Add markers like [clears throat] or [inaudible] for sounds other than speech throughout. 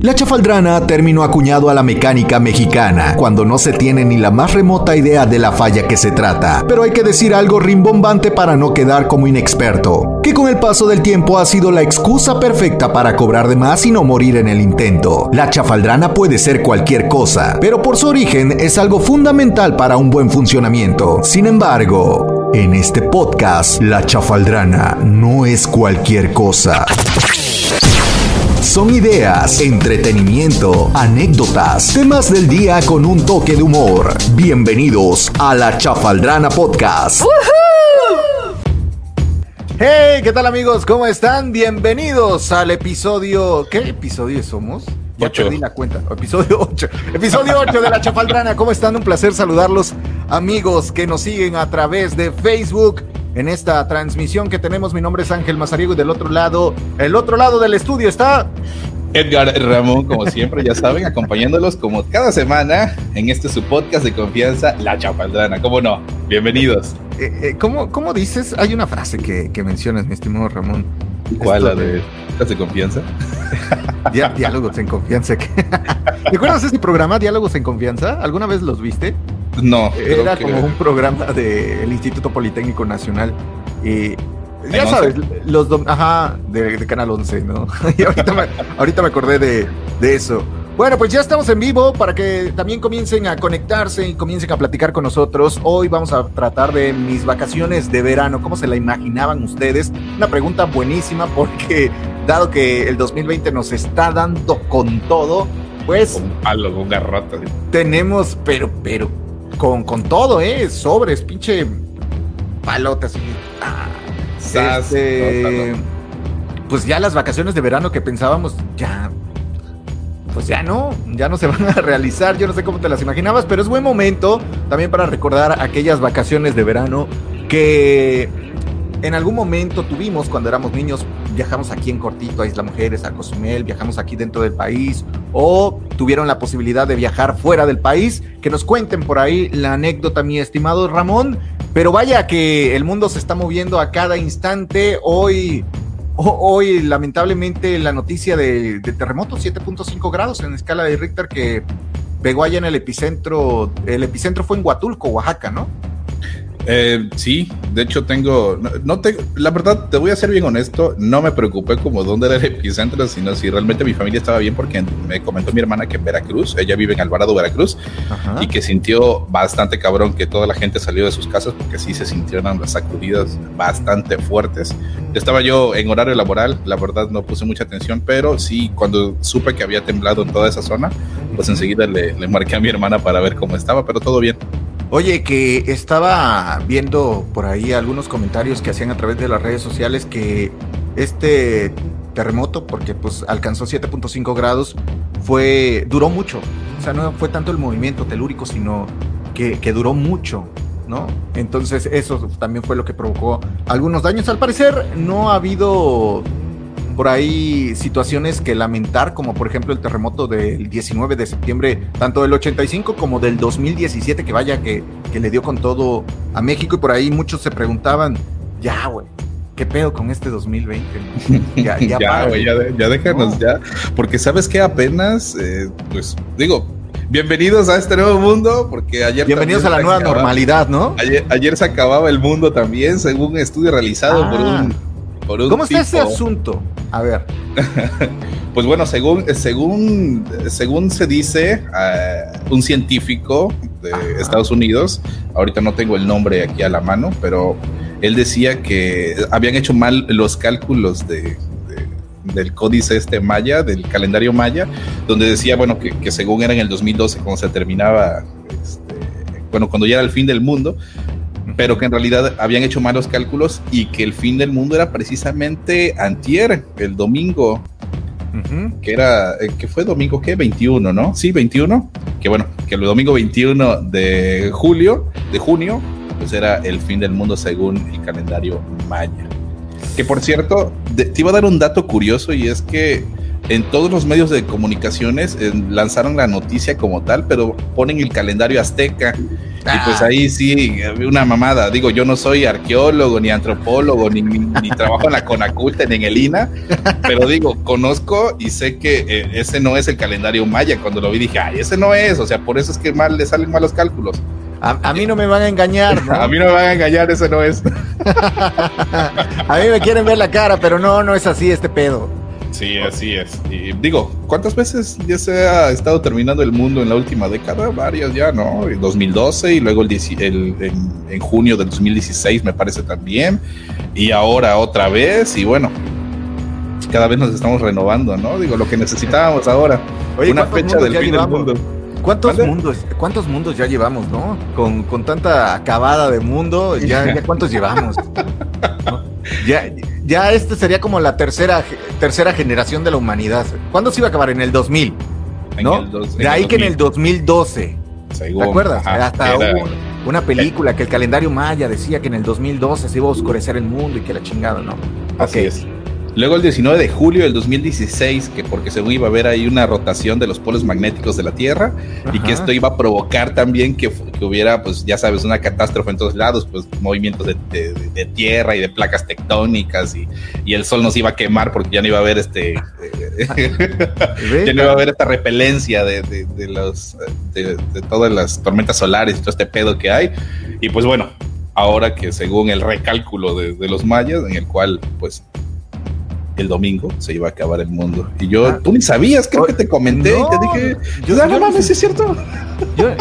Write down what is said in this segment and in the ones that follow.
La chafaldrana, término acuñado a la mecánica mexicana, cuando no se tiene ni la más remota idea de la falla que se trata. Pero hay que decir algo rimbombante para no quedar como inexperto, que con el paso del tiempo ha sido la excusa perfecta para cobrar de más y no morir en el intento. La chafaldrana puede ser cualquier cosa, pero por su origen es algo fundamental para un buen funcionamiento. Sin embargo, en este podcast, la chafaldrana no es cualquier cosa. Son ideas, entretenimiento, anécdotas, temas del día con un toque de humor. Bienvenidos a la Chafaldrana Podcast. Hey, ¿qué tal amigos? ¿Cómo están? Bienvenidos al episodio... ¿Qué episodio somos? Ya Ocho. perdí la cuenta. Episodio 8. Episodio 8 de la Chafaldrana. ¿Cómo están? Un placer saludarlos, amigos que nos siguen a través de Facebook. En esta transmisión que tenemos, mi nombre es Ángel Mazariego y del otro lado, el otro lado del estudio está Edgar Ramón, como siempre, ya saben, acompañándolos como cada semana en este su podcast de confianza, La Chapaldrana. ¿Cómo no? Bienvenidos. Eh, eh, ¿cómo, cómo dices? Hay una frase que, que mencionas, mi estimado Ramón. ¿Cuál? Esto ¿La de podcast de confianza? [laughs] Diálogos en confianza. [laughs] ¿Te acuerdas de ese programa, Diálogos en Confianza? ¿Alguna vez los viste? No. creo Era que- como un programa del Instituto Politécnico Nacional. Y ya ¿En sabes, los dom- ajá, de, de Canal 11, ¿no? [laughs] Y ahorita me, ahorita me acordé de, de eso. Bueno, pues ya estamos en vivo para que también comiencen a conectarse y comiencen a platicar con nosotros. Hoy vamos a tratar de mis vacaciones de verano. ¿Cómo se la imaginaban ustedes? Una pregunta buenísima porque dado que el 2020 nos está dando con todo, pues Con palo, con un garrote. tenemos, pero, pero, con, con todo, ¿eh? Sobres, pinche palotas. y- ah, Sas, este, no, pues ya las vacaciones de verano que pensábamos, ya, pues ya no, ya no se van a realizar. Yo no sé cómo te las imaginabas, pero es buen momento también para recordar aquellas vacaciones de verano que en algún momento tuvimos cuando éramos niños. Viajamos aquí en Cortito a Isla Mujeres, a Cozumel, viajamos aquí dentro del país o tuvieron la posibilidad de viajar fuera del país. Que nos cuenten por ahí la anécdota, mi estimado Ramón. Pero vaya que el mundo se está moviendo a cada instante. Hoy, ho- hoy lamentablemente, la noticia de, de terremoto 7.5 grados en escala de Richter que pegó allá en el epicentro. El epicentro fue en Huatulco, Oaxaca, ¿no? Eh, sí, de hecho tengo, no, no te, la verdad te voy a ser bien honesto, no me preocupé como dónde era el epicentro, sino si realmente mi familia estaba bien porque me comentó mi hermana que en Veracruz, ella vive en Alvarado, Veracruz, Ajá. y que sintió bastante cabrón que toda la gente salió de sus casas porque sí se sintieron las sacudidas bastante fuertes. Estaba yo en horario laboral, la verdad no puse mucha atención, pero sí cuando supe que había temblado en toda esa zona, pues enseguida le, le marqué a mi hermana para ver cómo estaba, pero todo bien. Oye, que estaba viendo por ahí algunos comentarios que hacían a través de las redes sociales que este terremoto, porque pues alcanzó 7.5 grados, fue duró mucho. O sea, no fue tanto el movimiento telúrico, sino que, que duró mucho, ¿no? Entonces eso también fue lo que provocó algunos daños. Al parecer no ha habido por ahí situaciones que lamentar, como por ejemplo el terremoto del 19 de septiembre, tanto del 85 como del 2017, que vaya que, que le dio con todo a México. Y por ahí muchos se preguntaban, ya, güey, ¿qué pedo con este 2020? no? [laughs] Ya, ya, ya, güey, ya, ya déjanos No. ya, porque sabes que apenas, eh, pues digo, bienvenidos a este nuevo mundo, porque ayer... Bienvenidos a la nueva acababa- normalidad, ¿no? Ayer, ayer se acababa el mundo también, según un estudio realizado por Ah. un... Por un ¿Cómo está ese asunto? A ver, [laughs] Pues bueno, según, según, según se dice, eh, un científico de Ajá. Estados Unidos, ahorita no tengo el nombre aquí a la mano, pero él decía que habían hecho mal los cálculos de, de- del códice este maya, del calendario maya, donde decía, bueno, que, que según era en el 2012, cuando se terminaba, este, bueno, cuando ya era el fin del mundo, pero que en realidad habían hecho malos cálculos y que el fin del mundo era precisamente antier, el domingo, que era, eh, que fue domingo, ¿qué? 21, ¿no? Sí, 21. Que bueno, que el domingo 21 de julio, de junio, pues era el fin del mundo según el calendario maya. Que por cierto, te iba a dar un dato curioso y es que en todos los medios de comunicaciones eh, lanzaron la noticia como tal, pero ponen el calendario azteca. Y pues ah. ahí sí, una mamada. Digo, yo no soy arqueólogo, ni antropólogo, ni, ni, trabajo en la Conaculta, ni en el INA, pero digo, conozco y sé que eh, ese no es el calendario maya. Cuando lo vi dije, ay, ese no es, o sea, por eso es que mal le salen malos cálculos. A, mí no me van a engañar, ¿no? [laughs] a mí no me van a engañar, ese no es. [laughs] a mí me quieren ver la cara, pero no, no es así este pedo. Sí, así es. Y digo, ¿cuántas veces ya se ha estado terminando el mundo en la última década? Varias ya, ¿no? En 2012 y luego el, en, junio del 2016 me parece también. Y ahora otra vez y bueno, cada vez nos estamos renovando, ¿no? Digo, lo que necesitábamos ahora. una fecha del fin del mundo. ¿Cuántos mundos, ¿Cuántos mundos ya llevamos, no? Con, con tanta acabada de mundo, ya, ya cuántos llevamos. Ya, ya este sería como la tercera, tercera generación de la humanidad. ¿Cuándo se iba a acabar? En el 2000. ¿no? de ahí que en el 2012. ¿Te acuerdas? Hasta hubo una película que el calendario maya decía que en el 2012 se iba a oscurecer el mundo y que era chingado, ¿no? Así es. Luego el 19 de julio del 2016, que porque según iba a haber ahí una rotación de los polos magnéticos de la Tierra y que esto iba a provocar también que, hubiera, pues ya sabes, una catástrofe en todos lados, pues movimientos de, tierra y de placas tectónicas y, el sol nos iba a quemar porque ya no iba a haber este, [laughs] ya no iba a haber esta repelencia de, los, de, todas las tormentas solares y todo este pedo que hay. Y pues bueno, ahora que según el recálculo de, los mayas, en el cual pues el domingo se iba a acabar el mundo. Y yo, ah. tú ni sabías, creo que te comenté y te dije, yo, no mames, es cierto.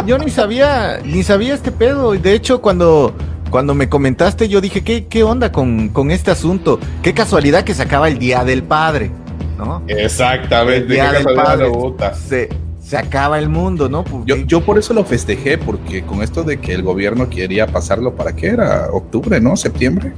Yo, ni sabía, ni sabía este pedo. Y de hecho, cuando, cuando me comentaste, yo dije, ¿qué, qué onda con, con este asunto? Qué casualidad que se acaba el Día del Padre, ¿no? Exactamente, el Día del Padre. Se, se acaba el mundo, ¿no? Yo, yo por eso lo festejé, porque con esto de que el gobierno quería pasarlo para qué era octubre, ¿no? Septiembre.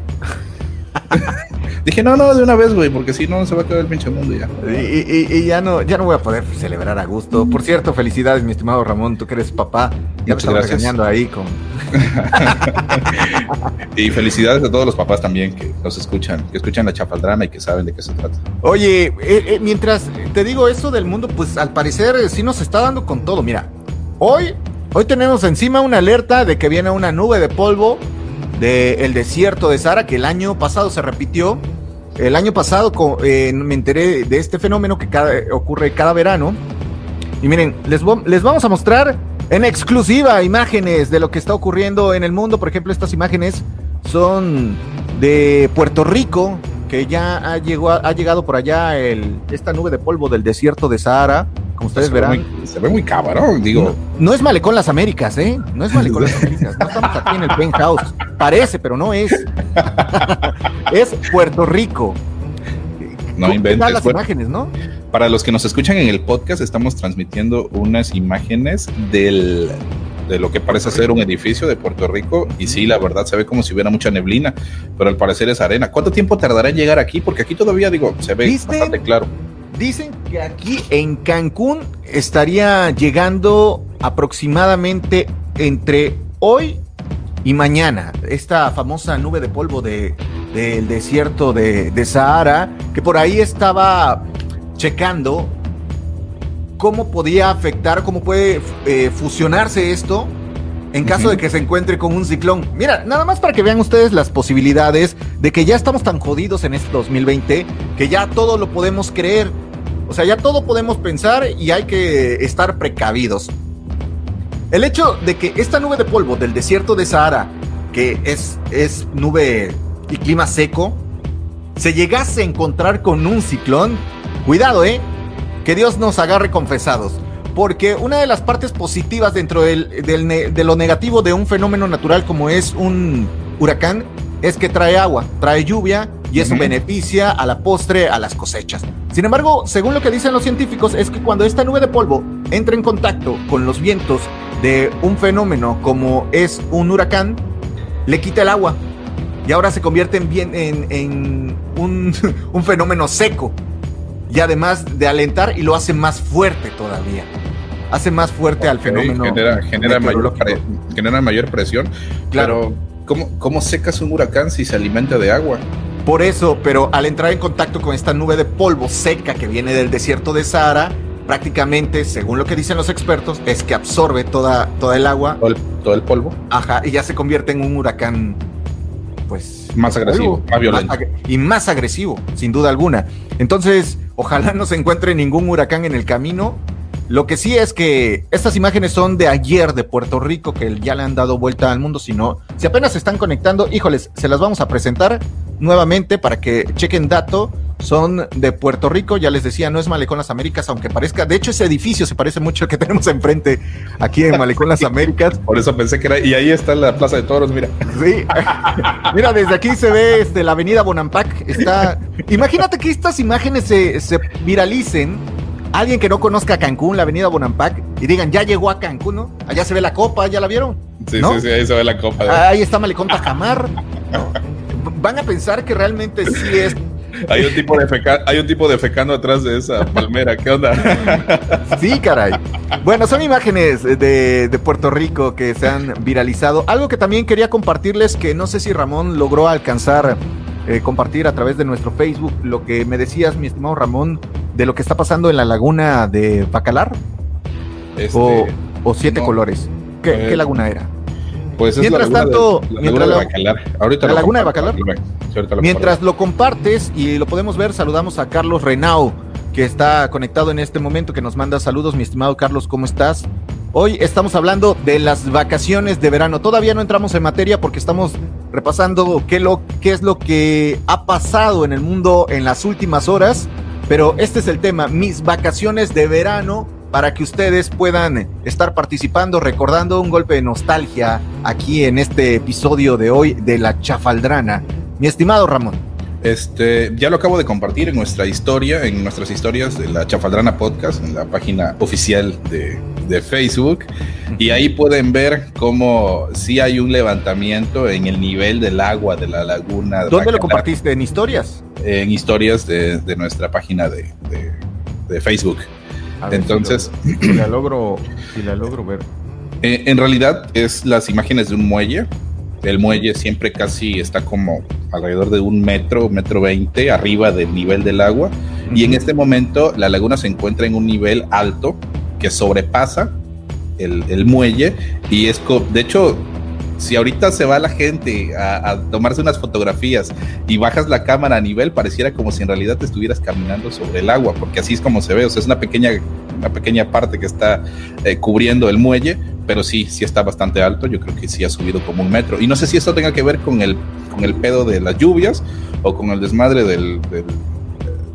[laughs] Dije, no, no, de una vez, güey, porque si no se va a quedar el pinche mundo ya. Y, ya no, ya no voy a poder celebrar a gusto. Por cierto, felicidades, mi estimado Ramón, tú que eres papá. Ya me estás regañando ahí con. [laughs] y felicidades a todos los papás también que nos escuchan, que escuchan la chapaldrama y que saben de qué se trata. Oye, eh, eh, mientras te digo esto del mundo, pues al parecer eh, sí nos está dando con todo. Mira, hoy, hoy tenemos encima una alerta de que viene una nube de polvo del desierto de Sahara, que el año pasado se repitió. El año pasado eh, me enteré de este fenómeno que ocurre cada verano. Y miren, les, les vamos a mostrar en exclusiva imágenes de lo que está ocurriendo en el mundo. Por ejemplo, estas imágenes son de Puerto Rico, que ya ha, ha llegado por allá el, esta nube de polvo del desierto de Sahara como ustedes verán. se ve muy cabrón, digo. No, es Malecón las Américas, ¿eh? No es Malecón las Américas. No estamos aquí en el penthouse. Parece, pero no es. [laughs] es Puerto Rico. No inventes. las imágenes, ¿no? Para los que nos escuchan en el podcast, estamos transmitiendo unas imágenes del de lo que parece ser un edificio de Puerto Rico y sí, la verdad se ve como si hubiera mucha neblina, pero al parecer es arena. ¿Cuánto tiempo tardará en llegar aquí? Porque aquí todavía digo, se ve bastante claro. Dicen que aquí en Cancún estaría llegando aproximadamente entre hoy y mañana esta famosa nube de polvo del desierto de, Sahara, que por ahí estaba checando cómo podía afectar, cómo puede eh, fusionarse esto en caso de que se encuentre con un ciclón. Mira, nada más para que vean ustedes las posibilidades de que ya estamos tan jodidos en este 2020 que ya todo lo podemos creer. O sea, ya todo podemos pensar y hay que estar precavidos. El hecho de que esta nube de polvo del desierto de Sahara, que es, es nube y clima seco, se llegase a encontrar con un ciclón, cuidado, ¿eh? Que Dios nos agarre confesados. Porque una de las partes positivas dentro de lo negativo de un fenómeno natural como es un huracán es que trae agua, trae lluvia y eso beneficia a la postre a las cosechas. Sin embargo, según lo que dicen los científicos, es que cuando esta nube de polvo entra en contacto con los vientos de un fenómeno como es un huracán, le quita el agua y ahora se convierte en, bien, en, [laughs] un, fenómeno seco y además de alentar y lo hace más fuerte todavía. Hace más fuerte al fenómeno. Genera, genera, mayor, genera mayor presión. Claro. Pero, ¿cómo, ¿cómo secas un huracán si se alimenta de agua? Por eso, pero al entrar en contacto con esta nube de polvo seca que viene del desierto de Sahara, prácticamente, según lo que dicen los expertos, es que absorbe toda, toda el agua. Todo el, todo el polvo. Ajá, y ya se convierte en un huracán, pues... Más agresivo, más violento. Más ag- y más agresivo, sin duda alguna. Entonces, ojalá no se encuentre ningún huracán en el camino. Lo que sí es que estas imágenes son de ayer de Puerto Rico, que ya le han dado vuelta al mundo. Si no, si apenas se están conectando, híjoles, se las vamos a presentar nuevamente para que chequen dato. Son de Puerto Rico, ya les decía, no es Malecón Las Américas, aunque parezca, de hecho ese edificio se parece mucho al que [laughs] tenemos enfrente aquí en Malecón Las Américas. Por eso pensé que era. Y ahí está la Plaza de Toros, mira. Sí. [laughs] Mira, desde aquí se ve este, la avenida Bonampak. Está. Imagínate que estas imágenes se, se viralicen. Alguien que no conozca Cancún, la avenida Bonampak, y digan, ya llegó a Cancún, ¿no? Allá se ve la copa, ¿ya la vieron? Sí, ¿No? sí, sí, ahí se ve la copa. de- Ahí está Malecón Tajamar. ¿no? Van a pensar que realmente sí es. Hay un tipo de feca- hay un tipo de fecano atrás de esa palmera. ¿Qué onda? [laughs] Sí, caray. Bueno, son imágenes de, de Puerto Rico que se han viralizado. Algo que también quería compartirles, que no sé si Ramón logró alcanzar eh, compartir a través de nuestro Facebook, lo que me decías, mi estimado Ramón, de lo que está pasando en la laguna de Bacalar Este, o, o Siete no. Colores. ¿Qué, Eh, qué laguna era? pues es mientras la laguna tanto, de, la mientras laguna de la- Bacalar. Ahorita la laguna de Bacalar. sí, ahorita lo Mientras lo compartes y lo podemos ver, saludamos a Carlos Renau, que está conectado en este momento, que nos manda saludos. Mi estimado Carlos, ¿cómo estás? Hoy estamos hablando de las vacaciones de verano. Todavía no entramos en materia porque estamos repasando qué, lo, qué es lo que ha pasado en el mundo en las últimas horas. Pero este es el tema, mis vacaciones de verano, para que ustedes puedan estar participando, recordando un golpe de nostalgia aquí en este episodio de hoy de La Chafaldrana. Mi estimado Ramón. Este, ya lo acabo de compartir en nuestra historia, en nuestras historias de la Chafaldrana Podcast, en la página oficial de, de Facebook. Y ahí pueden ver cómo sí hay un levantamiento en el nivel del agua de la laguna. de ¿Dónde lo compartiste? ¿En historias? En historias de, de nuestra página de, de- de Facebook. Ver Entonces, si, lo- si la logro, si la logro ver. Eh, en realidad es las imágenes de un muelle. El muelle siempre casi está como alrededor de un metro, metro veinte arriba del nivel del agua. Y en este momento la laguna se encuentra en un nivel alto que sobrepasa el, el muelle. Y es, de hecho, si ahorita se va la gente a, tomarse unas fotografías y bajas la cámara a nivel, pareciera como si en realidad te estuvieras caminando sobre el agua, porque así es como se ve. O sea, es una pequeña, una pequeña parte que está eh, cubriendo el muelle, pero sí, sí está bastante alto. Yo creo que sí ha subido como un metro. Y no sé si esto tenga que ver con el, con el pedo de las lluvias o con el desmadre del,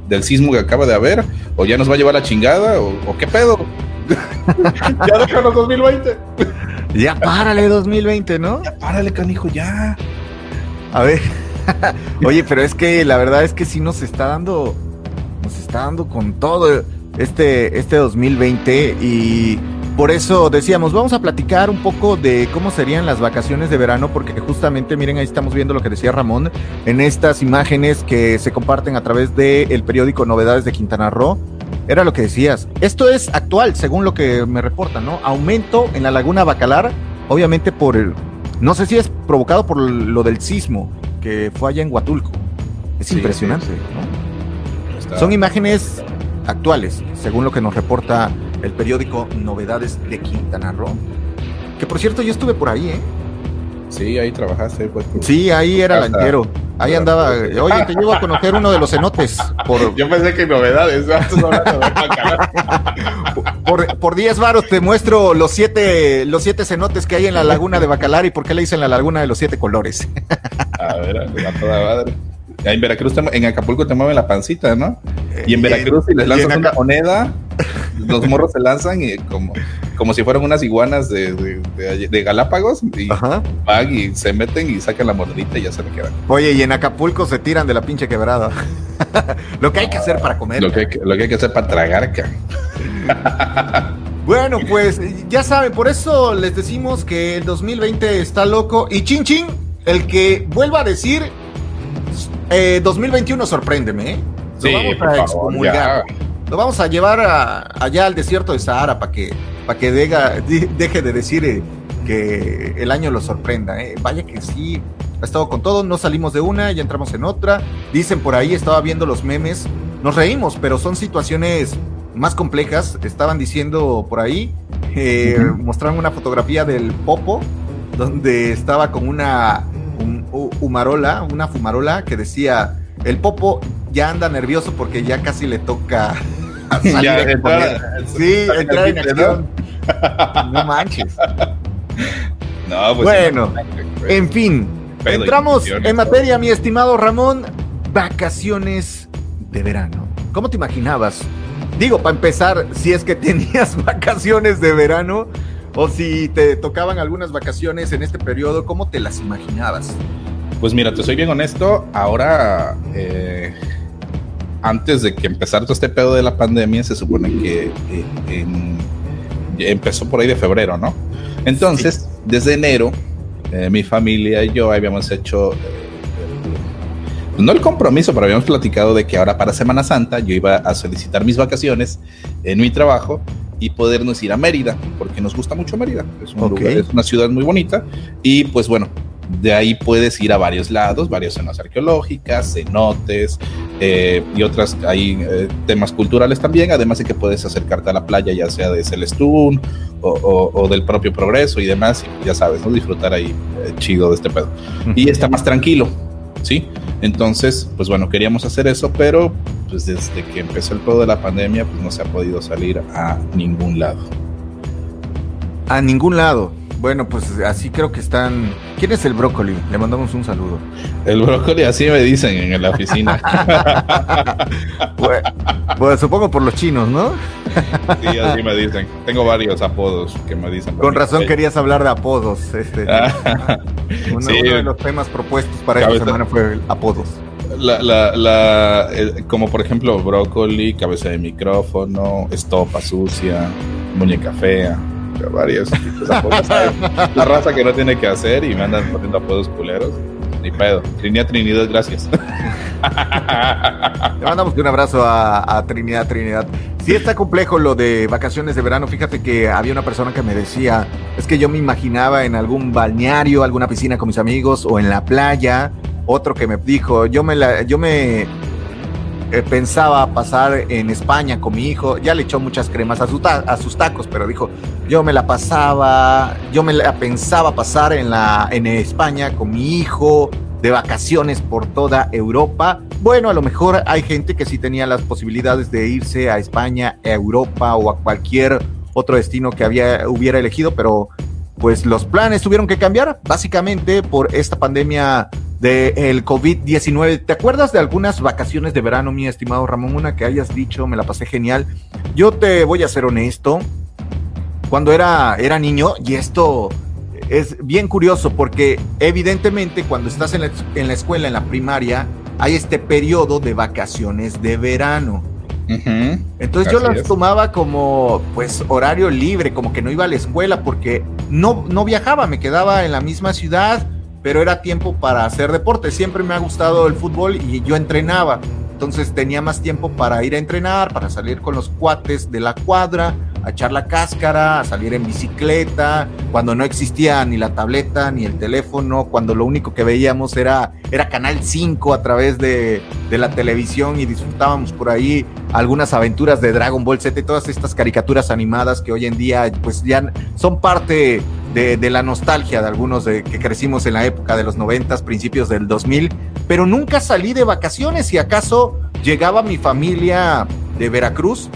del, sismo que acaba de haber, o ya nos va a llevar la chingada, o, o qué pedo. [laughs] ya déjanos 2020. Ya párale [laughs] 2020, ¿no? Ya párale, canijo, ya. A ver. [laughs] Oye, pero es que la verdad es que sí nos está dando, nos está dando con todo este, este 2020 y por eso decíamos, vamos a platicar un poco de cómo serían las vacaciones de verano, porque justamente, miren, ahí estamos viendo lo que decía Ramón en estas imágenes que se comparten a través del periódico Novedades de Quintana Roo. Era lo que decías. Esto es actual, según lo que me reportan, ¿no? Aumento en la laguna Bacalar, obviamente por el, no sé si es provocado por lo del sismo que fue allá en Huatulco. Es Sí, impresionante, sí, ¿no? Son imágenes actuales, según lo que nos reporta el periódico Novedades de Quintana Roo. Que por cierto, yo estuve por ahí, ¿eh? Sí, ahí trabajaste, pues. Sí, ahí era lanchero. Ahí andaba. Oye, te llevo a conocer uno de los cenotes. Por, [laughs] Yo pensé que novedades. ¿no? [laughs] por, por 10 varos te muestro los siete, los siete cenotes que hay en la laguna de Bacalar y por qué le dicen la laguna de los siete colores. A ver, a toda madre. En Veracruz, en Acapulco te mueven la pancita, ¿no? Y en Veracruz, si les lanzas una moneda, [laughs] los morros se lanzan y como, como si fueran unas iguanas de, de, de- de Galápagos y Ajá. van y se meten y sacan la monedita y ya se le quedan. Oye, y en Acapulco se tiran de la pinche quebrada. [laughs] Lo que hay que hacer para comer. Lo que, hay que- lo que hay que hacer para tragar, ca. [laughs] Bueno, pues ya saben, por eso les decimos que el 2020 está loco. Y chin chin, el que vuelva a decir eh, 2021 sorpréndeme, ¿eh? Lo Sí, vamos a favor, excomulgar. Lo vamos a llevar a- allá al desierto de Sahara para que, para que deje de decir eh, que el año lo sorprenda. ¿eh? Vaya que sí. ha estado con todo, no salimos de una, ya entramos en otra. Dicen por ahí, estaba viendo los memes, nos reímos, pero son situaciones más complejas. Estaban diciendo por ahí, eh, mostraron una fotografía del Popo, donde estaba con una humarola, una fumarola que decía, el Popo ya anda nervioso porque ya casi le toca salir sí, entrar en acción. [laughs] No manches. No, pues bueno, en fin, entramos en materia, mi estimado Ramón. Vacaciones de verano. ¿Cómo te imaginabas? Digo, para empezar, si es que tenías [laughs] vacaciones de verano o si te tocaban algunas vacaciones en este periodo, ¿cómo te las imaginabas? Pues mira, te soy bien honesto, ahora, eh, antes de que empezara todo este pedo de la pandemia, se supone que eh, empezó por ahí de febrero, ¿no? Entonces, desde enero, eh, mi familia y yo habíamos hecho no el compromiso, pero habíamos platicado de que ahora para Semana Santa yo iba a solicitar mis vacaciones en mi trabajo y podernos ir a Mérida, porque nos gusta mucho Mérida. Es, una ciudad muy bonita y pues bueno, de ahí puedes ir a varios lados, varias zonas arqueológicas, cenotes eh, y otras, hay eh, temas culturales también, además de que puedes acercarte a la playa ya sea de Celestún o, del propio Progreso y demás, y ya sabes, ¿no? disfrutar ahí eh, chido de este pedo. Y está más tranquilo, ¿sí? Entonces, pues bueno, queríamos hacer eso, pero pues desde que empezó el pedo de la pandemia, pues no se ha podido salir a ningún lado. A ningún lado. Bueno, pues así creo que están. ¿Quién es el brócoli? Le mandamos un saludo. El brócoli, así me dicen en la oficina. [laughs] pues supongo por los chinos, ¿no? sí, así me dicen. Tengo varios apodos que me dicen. Con razón querías hablar de apodos. Este, uno, de los temas propuestos para esta semana fue apodos. La, la, la, como por ejemplo brócoli, cabeza de micrófono, estopa sucia, muñeca fea varios. [laughs] La raza que no tiene que hacer y me andan poniendo apodos culeros. Ni pedo. Trinidad, Trinidad, gracias. [laughs] Le mandamos un abrazo a, Trinidad, Trinidad. Si está complejo lo de vacaciones de verano. Fíjate que había una persona que me decía, es que yo me imaginaba en algún balneario, alguna piscina con mis amigos o en la playa. Otro que me dijo, yo me la, yo me eh, pensaba pasar en España con mi hijo, ya le echó muchas cremas a, a, sus tacos, pero dijo, yo me la pasaba, yo me la pensaba pasar en, la, en España con mi hijo, de vacaciones por toda Europa. Bueno, a lo mejor hay gente que sí tenía las posibilidades de irse a España, a Europa o a cualquier otro destino que había, hubiera elegido, pero pues los planes tuvieron que cambiar básicamente por esta pandemia del COVID-19. ¿Te acuerdas de algunas vacaciones de verano, mi estimado Ramón? Una que hayas dicho, me la pasé genial. Yo te voy a ser honesto. Cuando era, era niño, y esto es bien curioso porque evidentemente cuando estás en la, en la escuela, en la primaria, hay este periodo de vacaciones de verano. Entonces yo las tomaba como pues horario libre, como que no iba a la escuela porque no, no viajaba, me quedaba en la misma ciudad, pero era tiempo para hacer deporte. Siempre me ha gustado el fútbol y yo entrenaba. Entonces tenía más tiempo para ir a entrenar, para salir con los cuates de la cuadra, a echar la cáscara, a salir en bicicleta, cuando no existía ni la tableta ni el teléfono, cuando lo único que veíamos era, era Canal 5 a través de, de la televisión y disfrutábamos por ahí algunas aventuras de Dragon Ball Z y todas estas caricaturas animadas que hoy en día pues ya son parte de, la nostalgia de algunos de, que crecimos en la época de los noventas, principios del 2000, pero nunca salí de vacaciones y acaso llegaba mi familia de Veracruz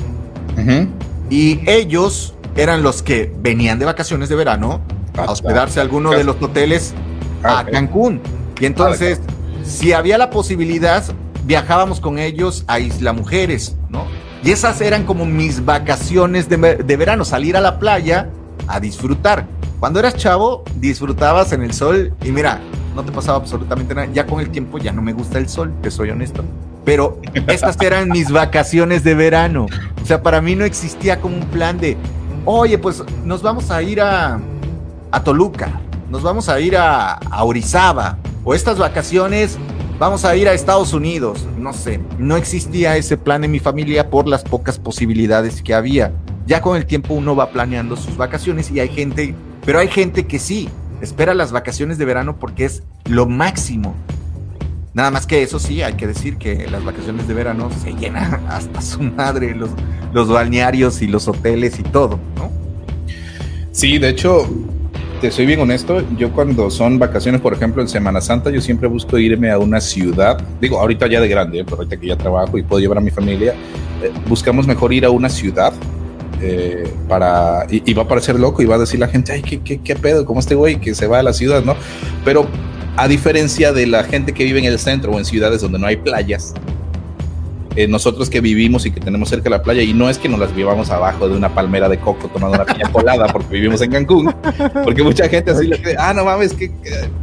y ellos eran los que venían de vacaciones de verano a hospedarse a alguno de los hoteles a Cancún. Y entonces, si había la posibilidad, viajábamos con ellos a Isla Mujeres, ¿no? Y esas eran como mis vacaciones de, de verano, salir a la playa a disfrutar. Cuando eras chavo, disfrutabas en el sol y mira, no te pasaba absolutamente nada. Ya con el tiempo ya no me gusta el sol, te soy honesto. Pero estas eran mis vacaciones de verano. O sea, para mí no existía como un plan de, oye, pues nos vamos a ir a, a Toluca, nos vamos a ir a, a Orizaba, o estas vacaciones vamos a ir a Estados Unidos. No sé, no existía ese plan en mi familia por las pocas posibilidades que había. Ya con el tiempo uno va planeando sus vacaciones y hay gente pero hay gente que sí, espera las vacaciones de verano porque es lo máximo. Nada más que eso sí, hay que decir que las vacaciones de verano se llenan [laughs] hasta su madre, los, los balnearios y los hoteles y todo, ¿no? Sí, de hecho, te soy bien honesto, yo cuando son vacaciones, por ejemplo, en Semana Santa, yo siempre busco irme a una ciudad, digo, ahorita ya de grande, ¿eh? pero ahorita que ya trabajo y puedo llevar a mi familia, eh, buscamos mejor ir a una ciudad eh, para, y, va a parecer loco y va a decir la gente, ay, ¿qué, qué, qué pedo, como este güey que se va a la ciudad, ¿no? Pero a diferencia de la gente que vive en el centro o en ciudades donde no hay playas, eh, nosotros que vivimos y que tenemos cerca de la playa, y no es que nos las vivamos abajo de una palmera de coco tomando una piña colada [laughs] porque vivimos en Cancún, porque mucha gente así le cree, ah, no mames, que,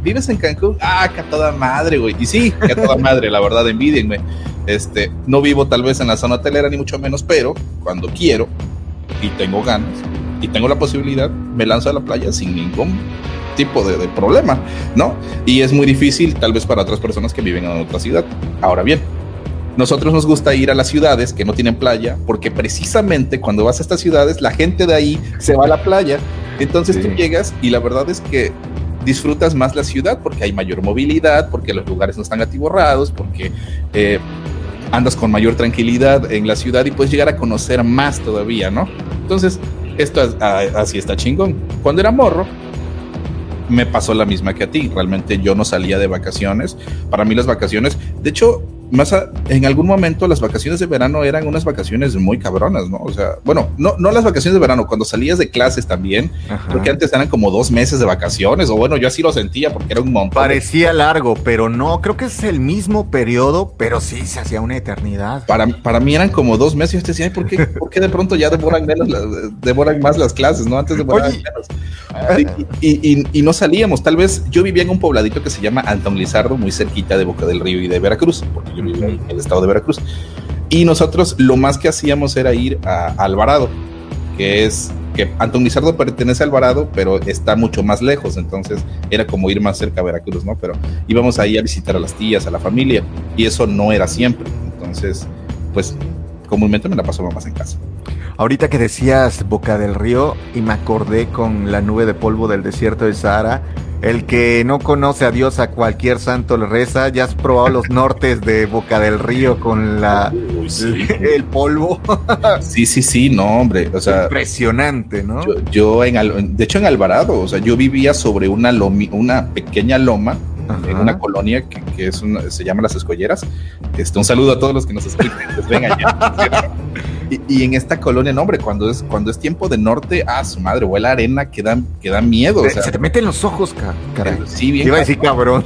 vives en Cancún, ah, que a toda madre, güey. Y sí, que a toda madre, la verdad, envidienme. Este, no vivo tal vez en la zona hotelera, ni mucho menos, pero cuando quiero y tengo ganas y tengo la posibilidad, me lanzo a la playa sin ningún tipo de, de, problema, ¿no? Y es muy difícil tal vez para otras personas que viven en otra ciudad. Ahora bien, nosotros nos gusta ir a las ciudades que no tienen playa, porque precisamente cuando vas a estas ciudades, la gente de ahí se va a la playa. Entonces sí. tú llegas y la verdad es que disfrutas más la ciudad porque hay mayor movilidad, porque los lugares no están atiborrados, porque eh, andas con mayor tranquilidad en la ciudad y puedes llegar a conocer más todavía, ¿no? Entonces, esto así está chingón. Cuando era morro, me pasó la misma que a ti. Realmente yo no salía de vacaciones. Para mí las vacaciones, de hecho, más a, en algún momento las vacaciones de verano eran unas vacaciones muy cabronas, ¿no? O sea, bueno, no, no las vacaciones de verano, cuando salías de clases también, Ajá. creo que antes eran como dos meses de vacaciones, o bueno, yo así lo sentía porque era un montón. Parecía largo, pero no, creo que es el mismo periodo, pero sí se hacía una eternidad. Para, para mí eran como dos meses, y yo te decía, ¿por qué, [laughs] ¿por qué de pronto ya demoran, menos, demoran más las clases, ¿no? Antes demoraban Oye, menos. Y, y, y, y, no salíamos, tal vez yo vivía en un pobladito que se llama Antón Lizardo, muy cerquita de Boca del Río y de Veracruz, porque yo vivía en el estado de Veracruz. Y nosotros lo más que hacíamos era ir a, Alvarado, que es que Antón Lizardo pertenece a Alvarado, pero está mucho más lejos, entonces era como ir más cerca a Veracruz, ¿no? Pero íbamos ahí a visitar a las tías, a la familia, y eso no era siempre. Entonces, pues comúnmente me la pasaba más en casa. Ahorita que decías Boca del Río y me acordé con la nube de polvo del desierto de Sahara, el que no conoce a Dios a cualquier santo le reza. Ya has probado los nortes de Boca del Río con la Uy, sí. [laughs] el polvo. [laughs] sí, sí, sí, no, hombre. O sea, impresionante, ¿no? Yo, yo en de hecho en Alvarado, o sea, yo vivía sobre una lomi, una pequeña loma Ajá. en una colonia que, que es una, se llama Las Escolleras. Este, un saludo a todos los que nos escuchan, pues allá. [laughs] Y, y, en esta colonia, no, hombre, cuando es, cuando es tiempo de norte, ah, su madre, huele a arena que da, que da miedo. Se, o sea, se te meten los ojos, caray. Sí, bien. Iba a decir cabrón.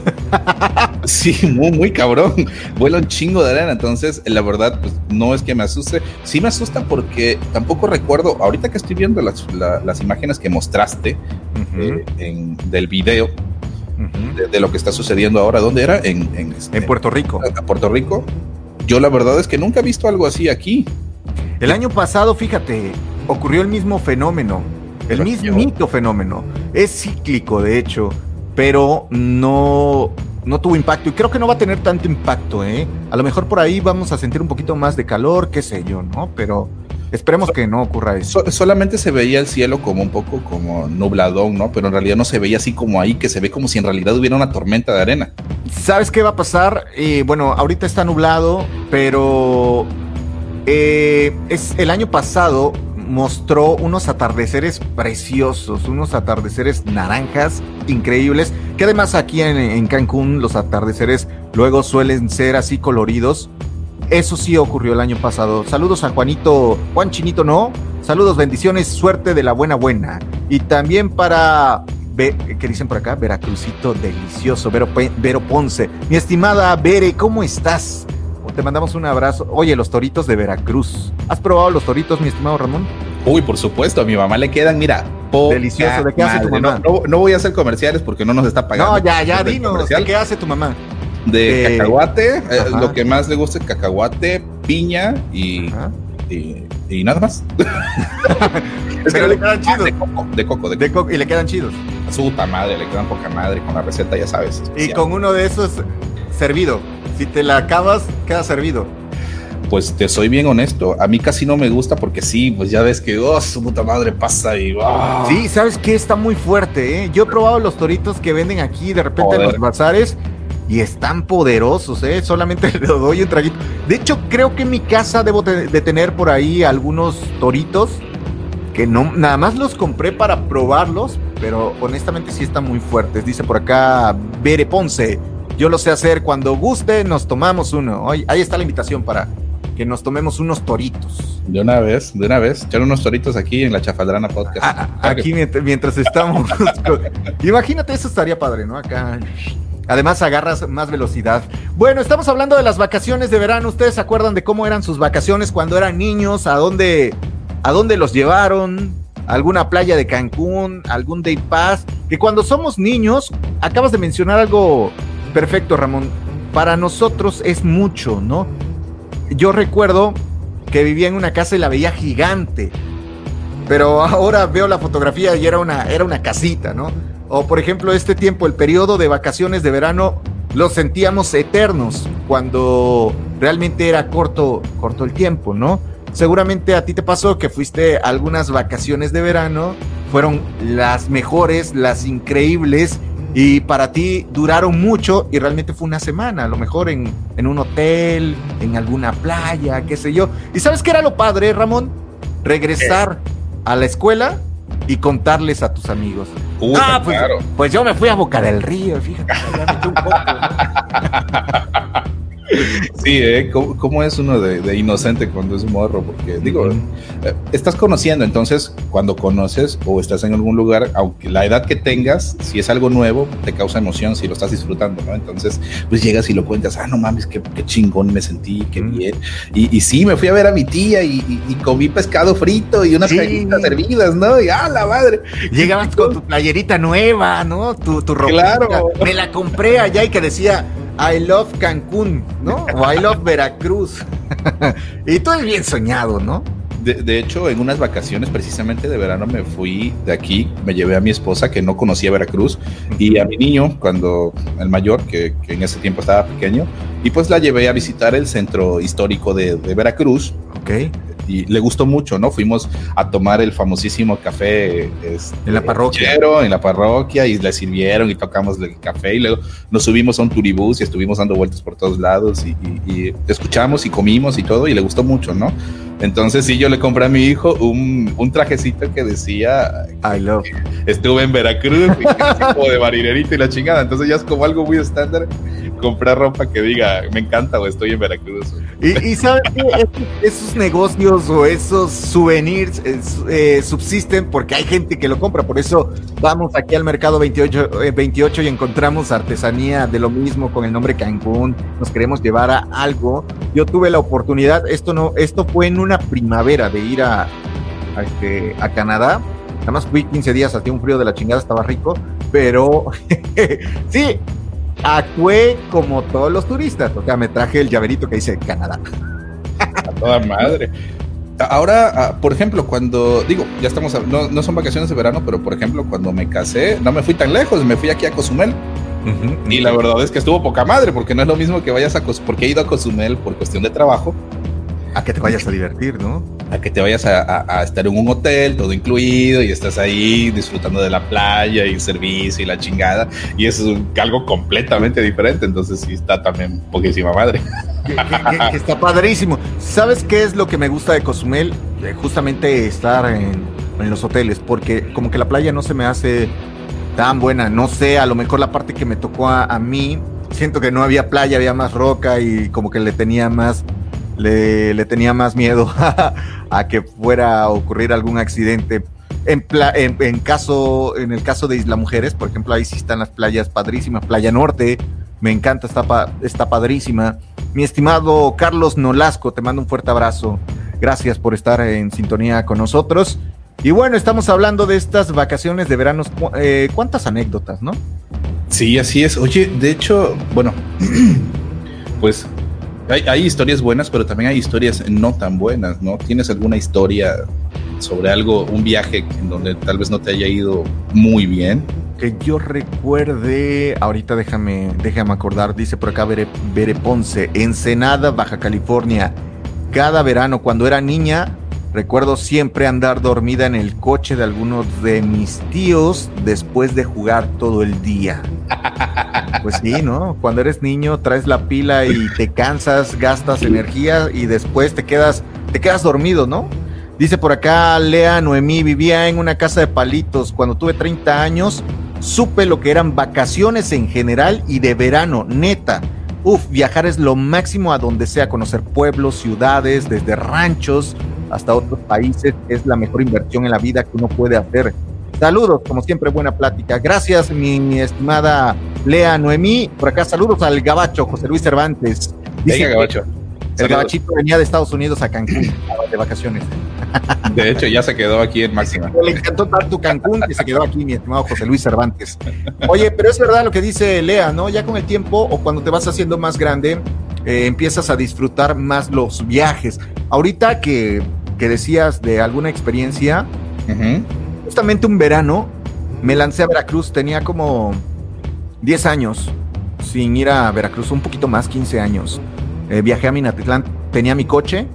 [laughs] sí, muy, muy cabrón. Vuela un chingo de arena. Entonces, la verdad, pues no es que me asuste. Sí me asusta porque tampoco recuerdo, ahorita que estoy viendo las, la, las imágenes que mostraste uh -huh. eh, en, del video, uh -huh. de, de, lo que está sucediendo ahora. ¿Dónde era? En, en, este, en Puerto Rico. En Puerto Rico. Yo la verdad es que nunca he visto algo así aquí. El año pasado, fíjate, ocurrió el mismo fenómeno, el mismito fenómeno. Es cíclico, de hecho, pero no, no tuvo impacto y creo que no va a tener tanto impacto, ¿eh? A lo mejor por ahí vamos a sentir un poquito más de calor, qué sé yo, ¿no? Pero esperemos so, que no ocurra eso. So, solamente se veía el cielo como un poco como nubladón, ¿no? Pero en realidad no se veía así como ahí, que se ve como si en realidad hubiera una tormenta de arena. ¿Sabes qué va a pasar? Eh, bueno, ahorita está nublado, pero eh, es el año pasado mostró unos atardeceres preciosos, unos atardeceres naranjas increíbles, que además aquí en, en, Cancún los atardeceres luego suelen ser así coloridos. Eso sí ocurrió el año pasado. Saludos a Juanito, Juan Chinito, ¿no? Saludos, bendiciones, suerte de la buena buena. Y también para ¿qué dicen por acá? Veracruzito delicioso, Vero, Vero Ponce. Mi estimada Bere, ¿cómo estás? te mandamos un abrazo. Oye, los toritos de Veracruz. ¿Has probado los toritos, mi estimado Ramón? Uy, por supuesto, a mi mamá le quedan, mira, delicioso. ¿De qué hace tu mamá? No, no, no, voy a hacer comerciales porque no nos está pagando. No, ya, ya, dinos, ¿de qué hace tu mamá? De eh, cacahuate, eh, lo que más le gusta es cacahuate, piña y, y, y, nada más. es [laughs] Pero que le quedan chidos. De coco, de coco, de, de coco. Y le quedan chidos. A su puta madre, le quedan poca madre con la receta, ya sabes. Especial. Y con uno de esos servido. Si te la acabas, queda servido. pues te soy bien honesto, a mí casi no me gusta porque sí, pues ya ves que, oh, su puta madre pasa y... Oh. Sí, ¿sabes qué? Está muy fuerte, ¿eh? Yo he probado los toritos que venden aquí de repente en los bazares y están poderosos, ¿eh? Solamente [laughs] le doy un traguito. De hecho, creo que en mi casa debo de tener por ahí algunos toritos que no, nada más los compré para probarlos, pero honestamente sí están muy fuertes. Dice por acá Bere Ponce, yo lo sé hacer, cuando guste nos tomamos uno. Ahí está la invitación para que nos tomemos unos toritos. De una vez, de una vez, echar unos toritos aquí en la Chafaldrana Podcast. Ah, ah, aquí mientras, estamos. [laughs] Imagínate, eso estaría padre, ¿no? Acá. Además agarras más velocidad. Bueno, estamos hablando de las vacaciones de verano. ¿Ustedes se acuerdan de cómo eran sus vacaciones cuando eran niños? ¿A dónde, a dónde los llevaron? ¿Alguna playa de Cancún? ¿Algún day pass? Que cuando somos niños, acabas de mencionar algo perfecto, Ramón. Para nosotros es mucho, ¿no? Yo recuerdo que vivía en una casa y la veía gigante. Pero ahora veo la fotografía y era una, era una casita, ¿no? O por ejemplo, este tiempo, el periodo de vacaciones de verano, los sentíamos eternos cuando realmente era corto, corto el tiempo, ¿no? Seguramente a ti te pasó que fuiste a algunas vacaciones de verano, fueron las mejores, las increíbles, y para ti duraron mucho y realmente fue una semana, a lo mejor en, un hotel, en alguna playa, qué sé yo. ¿Y sabes qué era lo padre, Ramón? Regresar a la escuela y contarles a tus amigos. Ah, pues, pues, yo me fui a Boca del Río, fíjate. un poco, [laughs] Sí, ¿eh? ¿Cómo, es uno de, inocente cuando es morro? Porque digo, eh, estás conociendo, entonces cuando conoces o estás en algún lugar, aunque la edad que tengas, si es algo nuevo, te causa emoción si lo estás disfrutando, ¿no? Entonces, pues llegas y lo cuentas, ah, no mames, qué, chingón me sentí, qué bien. Y, y, sí, me fui a ver a mi tía y, comí pescado frito y unas sí. servidas, ¿no? Y ah, la madre. Llegabas con tu playerita nueva, ¿no? Tu, tu ropa. Claro. Me la compré allá y que decía I love Cancún, ¿no? O I love Veracruz. [laughs] y todo es bien soñado, ¿no? De, hecho, en unas vacaciones precisamente de verano me fui de aquí, me llevé a mi esposa que no conocía Veracruz y a mi niño, cuando el mayor, que, en ese tiempo estaba pequeño, y pues la llevé a visitar el centro histórico de, de Veracruz. Ok y le gustó mucho, ¿no? Fuimos a tomar el famosísimo café este, en la parroquia. En la parroquia y le sirvieron y tocamos el café y luego nos subimos a un turibús y estuvimos dando vueltas por todos lados y, y escuchamos y comimos y todo y le gustó mucho, ¿no? Entonces sí, yo le compré a mi hijo un, un trajecito que decía I love. Estuve en Veracruz, y de marinerito y la chingada. Entonces ya es como algo muy estándar comprar ropa que diga me encanta o estoy en Veracruz. Y, y sabes esos negocios o esos souvenirs eh, subsisten porque hay gente que lo compra. Por eso vamos aquí al mercado 28, 28 eh, y encontramos artesanía de lo mismo con el nombre Cancún. Nos queremos llevar a algo. Yo tuve la oportunidad, esto no, esto fue en un una primavera de ir a, a, este, a Canadá. Además fui 15 días, hacía un frío de la chingada, estaba rico, pero [laughs] sí, actué como todos los turistas. O sea, me traje el llaverito que dice Canadá. A toda madre. Ahora, ah, por ejemplo, cuando digo, ya estamos, no, no, son vacaciones de verano, pero por ejemplo, cuando me casé, no me fui tan lejos, me fui aquí a Cozumel. y la verdad es que estuvo poca madre, porque no es lo mismo que vayas a Cozumel, porque he ido a Cozumel por cuestión de trabajo, a que te vayas a divertir, ¿no? A que te vayas a, estar en un hotel, todo incluido, y estás ahí disfrutando de la playa y el servicio y la chingada. Y eso es algo completamente diferente. Entonces sí está también poquísima madre. Que, está padrísimo. ¿Sabes qué es lo que me gusta de Cozumel? justamente estar en, los hoteles, porque como que la playa no se me hace tan buena. No sé, a lo mejor la parte que me tocó a mí, siento que no había playa, había más roca y como que le tenía más le, tenía más miedo [laughs] a, que fuera a ocurrir algún accidente. En, caso, en el caso de Isla Mujeres, por ejemplo, ahí sí están las playas padrísimas. Playa Norte, me encanta, está, está padrísima. Mi estimado Carlos Nolasco, te mando un fuerte abrazo. Gracias por estar en sintonía con nosotros. Y bueno, estamos hablando de estas vacaciones de verano. Eh, ¿Cuántas anécdotas, no? Sí, así es. Oye, de hecho, bueno, [clears throat] pues hay, historias buenas, pero también hay historias no tan buenas, ¿no? ¿Tienes alguna historia sobre algo, un viaje en donde tal vez no te haya ido muy bien? Que yo recuerde, ahorita déjame, déjame acordar, dice por acá Bere, Ponce, Ensenada, Baja California. cada verano cuando era niña. Recuerdo siempre andar dormida en el coche de algunos de mis tíos después de jugar todo el día. [laughs] Pues sí, ¿no? Cuando eres niño traes la pila y te cansas, gastas energía y después te quedas, te quedas dormido, ¿no? Dice por acá Lea Noemí, vivía en una casa de palitos. Cuando tuve 30 años, supe lo que eran vacaciones en general y de verano, neta. Uf, viajar es lo máximo a donde sea, conocer pueblos, ciudades, desde ranchos hasta otros países, es la mejor inversión en la vida que uno puede hacer. Saludos, como siempre, buena plática. Gracias, mi, estimada Lea Noemí. Por acá, saludos al gabacho, José Luis Cervantes. Dice gabacho. El gabachito venía de Estados Unidos a Cancún de vacaciones. [laughs] De hecho, ya se quedó aquí en Máxima. Le encantó tanto Cancún que se quedó aquí, mi estimado José Luis Cervantes. Oye, pero es verdad lo que dice Lea, ¿no? Ya con el tiempo o cuando te vas haciendo más grande, eh, empiezas a disfrutar más los viajes. Ahorita que, decías de alguna experiencia, justamente un verano me lancé a Veracruz, tenía como 10 años sin ir a Veracruz, un poquito más, 15 años. Eh, viajé a Minatitlán, tenía mi coche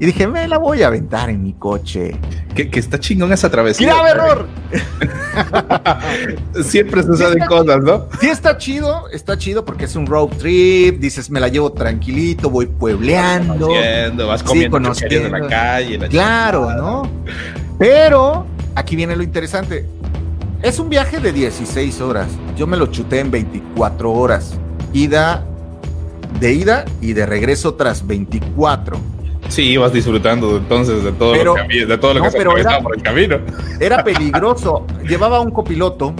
y dije, me la voy a aventar en mi coche. Que, está chingón esa travesía. ¡Grave error! [laughs] Siempre se usan cosas, ¿no? Sí, está chido, está chido porque es un road trip, dices, me la llevo tranquilito, voy puebleando. Vas comiendo sí, en la calle. claro, ¿no? Pero aquí viene lo interesante. Es un viaje de 16 horas. Yo me lo chuté en 24 horas. Ida de ida y de regreso tras 24. Sí, ibas disfrutando entonces de todo lo que, de todo lo que se era, por el camino. [laughs] Era peligroso. Llevaba un copiloto,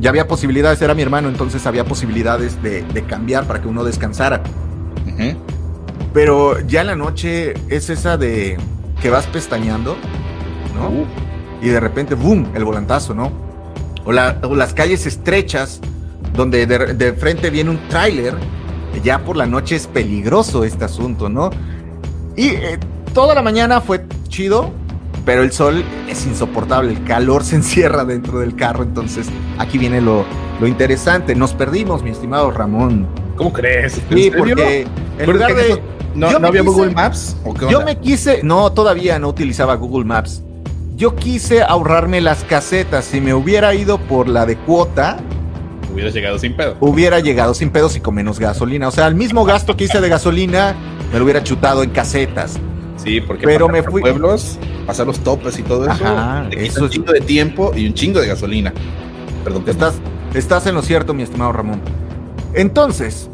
ya había posibilidades, era mi hermano, entonces había posibilidades de, cambiar para que uno descansara. Pero ya en la noche es esa de que vas pestañeando, ¿no? Uh. Y de repente, ¡boom! El volantazo, ¿no? O, las calles estrechas, donde de, de frente viene un tráiler ya por la noche es peligroso este asunto, ¿no? Y eh, toda la mañana fue chido, pero el sol es insoportable, el calor [laughs] se encierra dentro del carro, entonces aquí viene lo, lo interesante. Nos perdimos, mi estimado Ramón. ¿Cómo crees? Sí, porque en lugar de... ¿No, había Google Maps? yo me quise, no, todavía no utilizaba Google Maps. Yo quise ahorrarme las casetas. Si me hubiera ido por la de cuota, Hubiera llegado sin pedo. Hubiera llegado sin pedos y con menos gasolina. O sea, el mismo gasto que hice de gasolina me lo hubiera chutado en casetas. Sí, porque pero me fui pueblos, pasar los topes y todo eso, eso un chingo de tiempo y un chingo de gasolina. Perdón. Estás, estás en lo cierto, mi estimado Ramón. Entonces,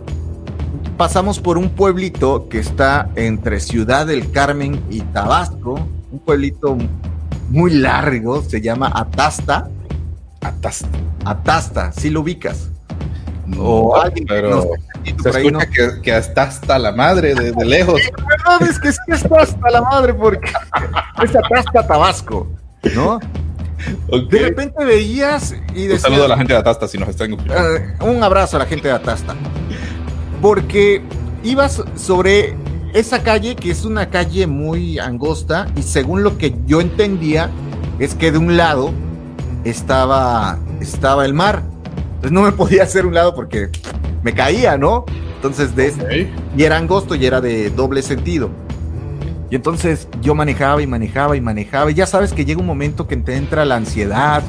pasamos por un pueblito que está entre Ciudad del Carmen y Tabasco, un pueblito muy largo, se llama Atasta. Atasta. Atasta, si lo ubicas. o alguien pero se escucha que, hasta hasta la madre de, lejos. La verdad es que sí está hasta la madre porque es Atasta Tabasco, ¿no? De repente veías y decías... Un saludo a la gente de Atasta si nos están. Uh, un abrazo a la gente de Atasta. Porque ibas sobre esa calle que es una calle muy angosta y según lo que yo entendía es que de un lado estaba, estaba el mar. Entonces no me podía hacer un lado porque me caía, ¿no? Entonces, de y era angosto y era de doble sentido. Y entonces yo manejaba y manejaba y manejaba. Y ya sabes que llega un momento que te entra la ansiedad,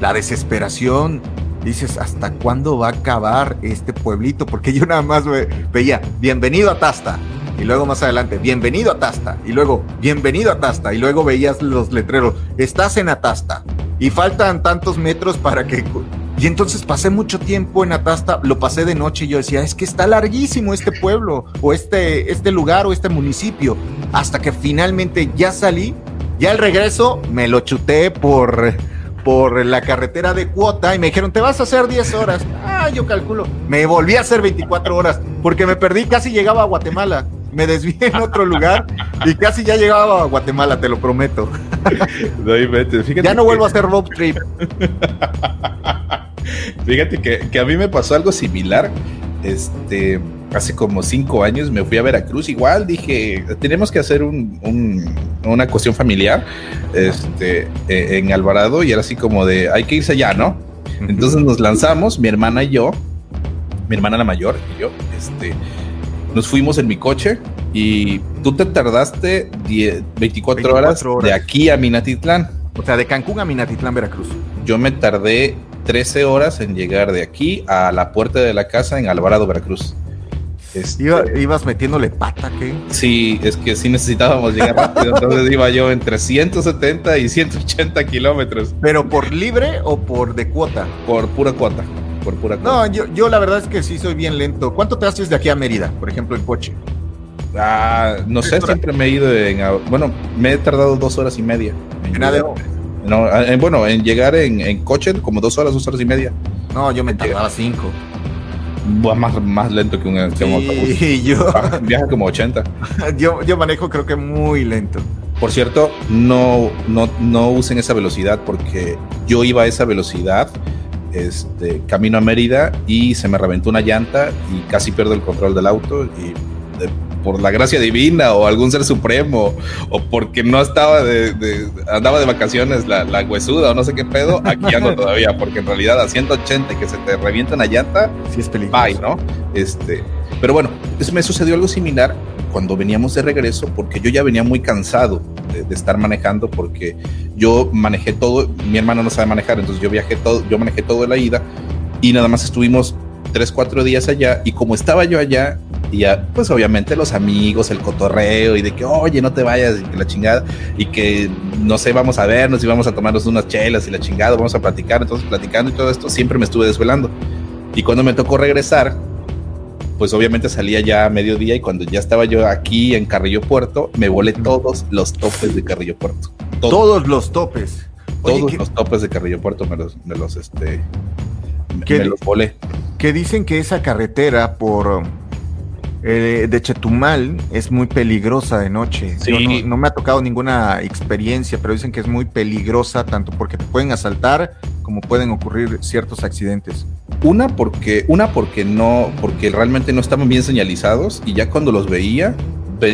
la desesperación. Dices, ¿hasta cuándo va a acabar este pueblito? Porque yo nada más veía, bienvenido a Tasta. Y luego más adelante, bienvenido a Tasta. Y luego, bienvenido a Tasta. Y luego veías los letreros, estás en Atasta y faltan tantos metros para que... Y entonces pasé mucho tiempo en Atasta, lo pasé de noche y yo decía, es que está larguísimo este pueblo o este, este lugar o este municipio, hasta que finalmente ya salí, ya el regreso me lo chuté por, por la carretera de cuota y me dijeron, te vas a hacer 10 horas. Ah, yo calculo. Me volví a hacer 24 horas porque me perdí, casi llegaba a Guatemala me desvié en otro lugar y casi ya llegaba a Guatemala, te lo prometo. ya no vuelvo a hacer road trip. Fíjate que, a mí me pasó algo similar. Este, hace como cinco años me fui a Veracruz. Igual dije, tenemos que hacer una cuestión familiar este, e, en Alvarado y era así como de, hay que irse allá, ¿no? Entonces nos lanzamos, mi hermana y yo, mi hermana la mayor y yo, este, nos fuimos en mi coche Y tú te tardaste 24, horas, de aquí a Minatitlán. O sea, de Cancún a Minatitlán, Veracruz. Yo me tardé 13 horas en llegar de aquí a la puerta de la casa en Alvarado, Veracruz. Este, ¿Ibas metiéndole pata, qué? Sí, es que sí necesitábamos llegar rápido, entonces iba yo entre 170 y 180 kilómetros. ¿Pero por libre o por de cuota? Por pura cuota, por pura cuota. No, yo, yo la verdad es que sí soy bien lento. ¿Cuánto te haces de aquí a Mérida, por ejemplo, en coche? Ah, no sé, siempre me he ido en... Bueno, me he tardado dos horas y media. ¿En, No, bueno, en llegar en, coche como dos horas, dos horas y media. No, yo me tardaba cinco más, más lento que un, sí, [laughs] yo ah, viaja como 80. [laughs] yo, yo manejo creo que muy lento. Por cierto, no, no, no usen esa velocidad porque yo iba a esa velocidad este, camino a Mérida y se me reventó una llanta y casi pierdo el control del auto y por la gracia divina o algún ser supremo o porque no estaba de, andaba de vacaciones la, la, huesuda o no sé qué pedo, aquí ando [laughs] todavía, porque en realidad a 180 que se te revienta una llanta, sí es peligroso. Bye, ¿no? Este, pero bueno, me sucedió algo similar cuando veníamos de regreso, porque yo ya venía muy cansado de, de, estar manejando, porque yo manejé todo, mi hermano no sabe manejar, entonces yo viajé todo, yo manejé todo la ida y nada más estuvimos tres, cuatro días allá y como estaba yo allá, y ya, pues obviamente los amigos, el cotorreo y de que, oye, no te vayas y que la chingada y que, no sé, vamos a vernos y vamos a tomarnos unas chelas y la chingada, vamos a platicar, entonces platicando y todo esto, siempre me estuve desvelando. Y cuando me tocó regresar, pues obviamente salía ya a mediodía y cuando ya estaba yo aquí en Carrillo Puerto, me volé todos los topes de Carrillo Puerto. Todos, los topes. todos los topes de Carrillo Puerto me los, me los, este, me los volé. Que dicen que esa carretera por eh, de Chetumal es muy peligrosa de noche. no, me ha tocado ninguna experiencia, pero dicen que es muy peligrosa tanto porque te pueden asaltar como pueden ocurrir ciertos accidentes. Una porque, una porque no, porque realmente no estaban bien señalizados y ya cuando los veía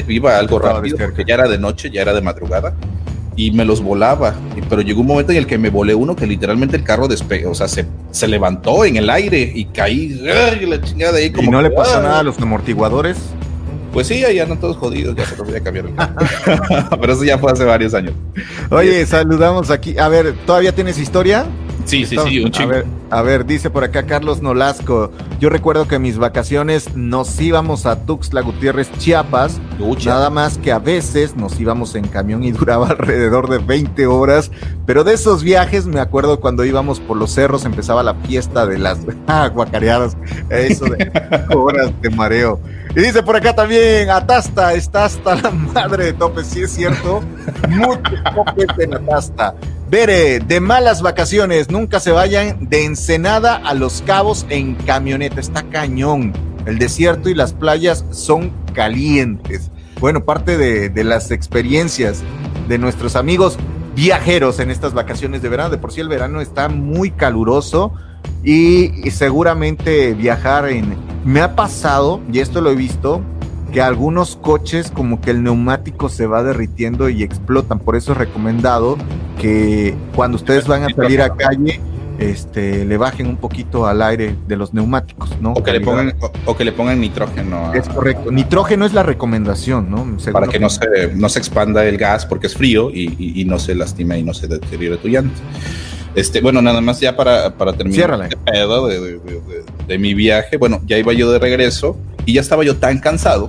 iba algo rápido porque ya era de noche, ya era de madrugada y me los volaba. Pero llegó un momento en el que me volé uno que literalmente el carro despegó, o sea, se, se levantó en el aire y caí. La chingada ahí como ¿Y no le pasó nada a los amortiguadores? Pues sí, ahí andan todos jodidos, ya se los voy a cambiar el carro. [laughs] Pero eso ya fue hace varios años. Oye, saludamos aquí. A ver, ¿todavía tienes historia? Sí, sí, sí, un. A ver, a ver, dice por acá Carlos Nolasco. Yo recuerdo que en mis vacaciones nos íbamos a Tuxtla Gutiérrez, Chiapas. Nada más que a veces nos íbamos en camión y [laughs] duraba alrededor de 20 horas. Pero de esos viajes me acuerdo cuando íbamos por los cerros, empezaba la fiesta de las [laughs] guacareadas. Eso de [laughs] horas de mareo. Y dice por acá también, Atasta, está hasta la madre de topes, sí es cierto. Muchos topes en Atasta. Bere, de malas vacaciones, nunca se vayan de Ensenada a Los Cabos en camioneta, está cañón. El desierto y las playas son calientes. Bueno, parte de, las experiencias de nuestros amigos viajeros en estas vacaciones de verano. De por sí el verano está muy caluroso y seguramente viajar en... Me ha pasado, y esto lo he visto, que algunos coches como que el neumático se va derritiendo y explotan. Por eso es recomendado que cuando ustedes van a salir a calle, este, le bajen un poquito al aire de los neumáticos, ¿no? O que, le pongan, o, que le pongan nitrógeno. es correcto. Nitrógeno es la recomendación, ¿no? Para que no se, no se expanda el gas porque es frío y, no se lastime y no se deteriore tu llanta. Este, bueno, nada más ya para, para terminar este pedo de, de, mi viaje. Bueno, ya iba yo de regreso y ya estaba yo tan cansado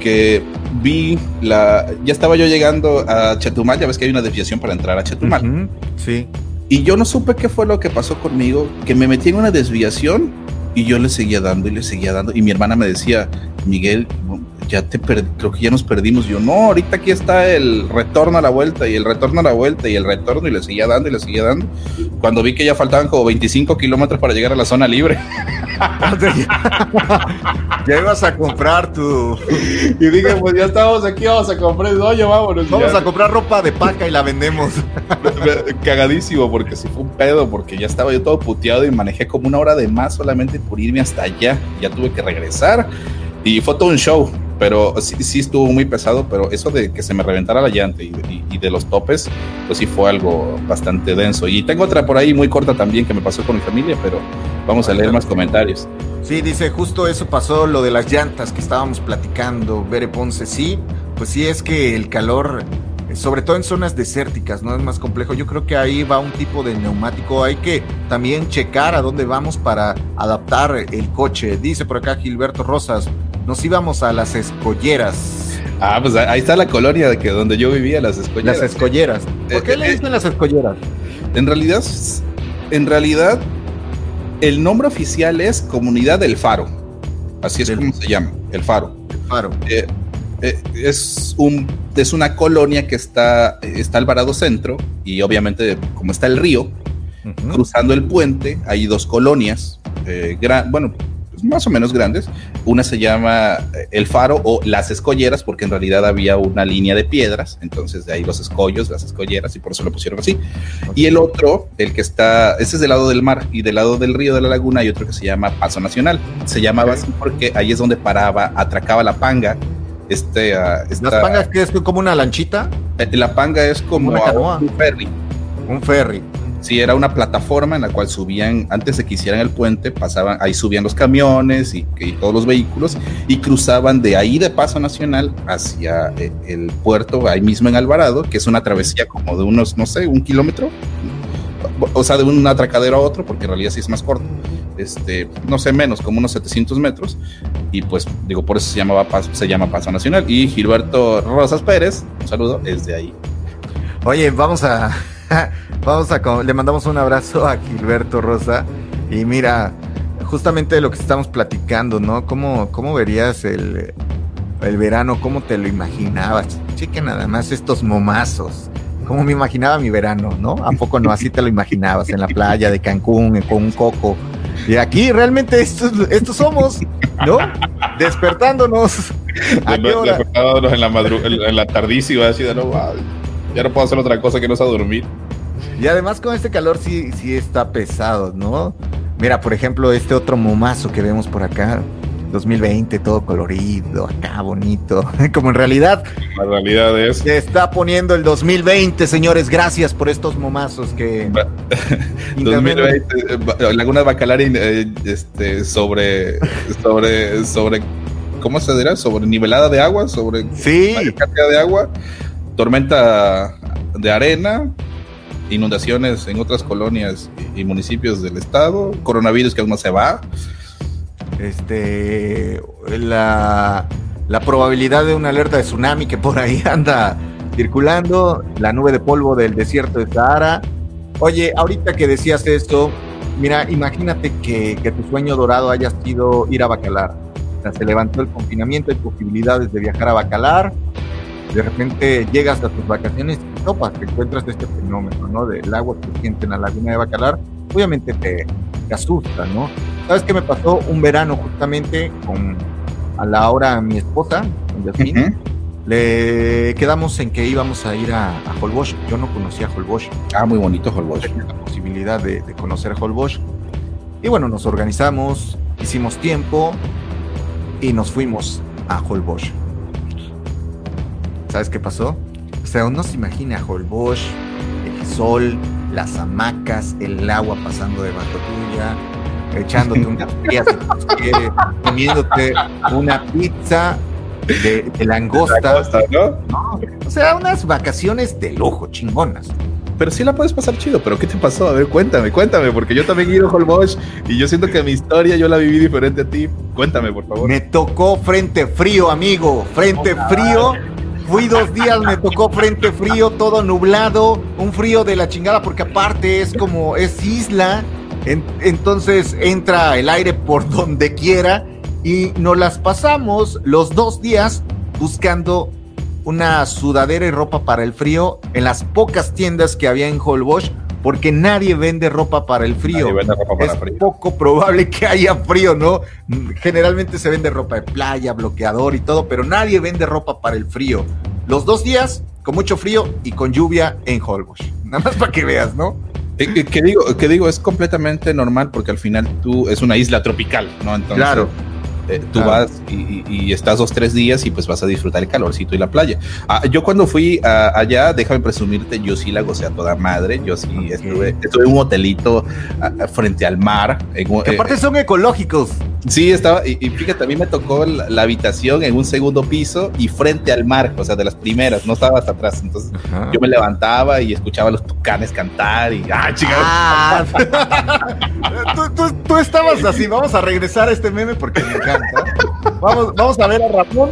que vi la. Ya estaba yo llegando a Chetumal, ya ves que hay una desviación para entrar a Chetumal. Sí. Y yo no supe qué fue lo que pasó conmigo, que me metí en una desviación y yo le seguía dando y le seguía dando. Y mi hermana me decía, Miguel, ya te creo que ya nos perdimos. Yo, no, ahorita aquí está el retorno a la vuelta y el retorno a la vuelta y el retorno y le seguía dando y le seguía dando. Cuando vi que ya faltaban como 25 kilómetros para llegar a la zona libre. [laughs] ya ibas a comprar tu. Y dije, pues ya estamos aquí, vamos a comprar. Oye, vámonos. Vamos a comprar ropa de paca y la vendemos. Cagadísimo, porque sí fue un pedo, porque ya estaba yo todo puteado y manejé como una hora de más solamente por irme hasta allá. Ya tuve que regresar y fue todo un show pero sí, sí, estuvo muy pesado, pero eso de que se me reventara la llanta y, y, de los topes, pues sí fue algo bastante denso. Y tengo otra por ahí muy corta también que me pasó con mi familia, pero vamos a leer más comentarios. Sí, dice, justo eso pasó, lo de las llantas que estábamos platicando, Bere Ponce, sí, pues sí es que el calor, sobre todo en zonas desérticas, no es más complejo. Yo creo que ahí va un tipo de neumático, hay que también checar a dónde vamos para adaptar el coche. Dice por acá Gilberto Rosas, nos íbamos a las escolleras. Ah, pues ahí está la colonia de que donde yo vivía, las escolleras. Las escolleras. ¿Por qué eh, le eh, dicen las escolleras? En realidad, en realidad, el nombre oficial es Comunidad del Faro. Así es como se llama, el Faro. El Faro. Eh, es, un, es una colonia que está, está Alvarado Centro y obviamente como está el río, cruzando el puente hay dos colonias, bueno, más o menos grandes. Una se llama eh, El Faro o Las Escolleras, porque en realidad había una línea de piedras, entonces de ahí los escollos, las escolleras, y por eso lo pusieron así. Y el otro, el que está, ese es del lado del mar, y del lado del río de la laguna hay otro que se llama Paso Nacional. Se llamaba así porque ahí es donde paraba, atracaba la panga. Este, uh, esta, ¿Las pangas que es como una lanchita? Eh, la panga es como, un ferry. Un ferry. Sí, era una plataforma en la cual subían, antes de que hicieran el puente, pasaban, ahí subían los camiones y, todos los vehículos y cruzaban de ahí de Paso Nacional hacia eh, el puerto, ahí mismo en Alvarado, que es una travesía como de unos, no sé, un kilómetro, o sea, de un atracadero a otro, porque en realidad sí es más corto, este, no sé, menos, como unos 700 metros, y pues digo, por eso se, llamaba Paso, se llama Paso Nacional. Y Gilberto Rosas Pérez, un saludo, es de ahí. Oye, vamos a Vamos a, le mandamos un abrazo a Gilberto Rosa. Y mira, justamente lo que estamos platicando, ¿no? ¿Cómo, cómo verías el, el verano? ¿Cómo te lo imaginabas? Cheque nada más estos momazos. ¿Cómo me imaginaba mi verano, no? ¿A poco no? Así te lo imaginabas, en la playa de Cancún, con un coco. Y aquí realmente estos, estos somos, ¿no? Despertándonos. Despertándonos en la, en la tardísima, así de no, ya no puedo hacer otra cosa que no sea dormir. Y además con este calor sí, sí está pesado, ¿no? Mira, por ejemplo, este otro momazo que vemos por acá, 2020, todo colorido, acá bonito. [laughs] Como en realidad. La realidad es. Se está poniendo el 2020, señores. Gracias por estos momazos que. 2020, eh, Laguna Bacalar eh, este, sobre. sobre. sobre. ¿Cómo se dirá? Sobre nivelada de agua, sobre. Sí. Cantidad de agua tormenta de arena, inundaciones en otras colonias y municipios del estado, coronavirus que aún no se va. Este, la, la probabilidad de una alerta de tsunami que por ahí [laughs] anda circulando, la nube de polvo del desierto de Sahara. Oye, ahorita que decías esto, mira, imagínate que, que tu sueño dorado haya sido ir a Bacalar. O sea, se levantó el confinamiento, hay posibilidades de viajar a Bacalar de repente llegas a tus vacaciones y topas, te encuentras este fenómeno, ¿no? Del agua que siente en la laguna de Bacalar, obviamente te, asusta, ¿no? ¿Sabes qué me pasó? Un verano justamente con a la hora mi esposa, con Yasmin, le quedamos en que íbamos a ir a, a Holbox. Yo no conocía Holbox. Ah, muy bonito Holbox. La posibilidad de, de conocer Holbox. Y bueno, nos organizamos, hicimos tiempo y nos fuimos a Holbox. ¿Sabes qué pasó? O sea, uno se imagina Holbox, el sol, las hamacas, el agua pasando debajo tuya, echándote unas frías comiéndote una pizza de, langosta. ¿no? O sea, unas vacaciones de lujo, chingonas. Pero sí la puedes pasar chido, pero ¿qué te pasó? A ver, cuéntame, cuéntame, porque yo también he ido a Holbox y yo siento que mi historia yo la viví diferente a ti. Cuéntame, por favor. Me tocó frente frío, amigo, frente frío. Fui dos días, me tocó frente frío, todo nublado, un frío de la chingada, porque aparte es como, es isla, entonces entra el aire por [laughs] donde quiera y nos las pasamos los dos días buscando una sudadera y ropa para el frío en las pocas tiendas que había en Holbox porque nadie vende ropa para el frío. es poco probable que haya frío, ¿no? Generalmente se vende ropa de playa, bloqueador y todo, pero nadie vende ropa para el frío. Los dos días con mucho frío y con lluvia en Holbox. Nada más para que veas, ¿no? Eh, que, digo, que digo, es completamente normal porque al final tú es una isla tropical, ¿no? Entonces, claro. Eh, tú vas y, estás dos, tres días y pues vas a disfrutar el calorcito y la playa. Ah, yo cuando fui allá, déjame presumirte, yo sí la gocé a toda madre. Yo sí estuve, estuve en un hotelito frente al mar. En, aparte son ecológicos. Sí, estaba, y, fíjate, a mí me tocó la, habitación en un segundo piso y frente al mar, o sea, de las primeras, no estaba hasta atrás. Entonces yo me levantaba y escuchaba a los tucanes cantar y ¡ah, ah [laughs] tú, estabas así, vamos a regresar a este meme porque me encanta. Vamos, vamos a ver a Ramón.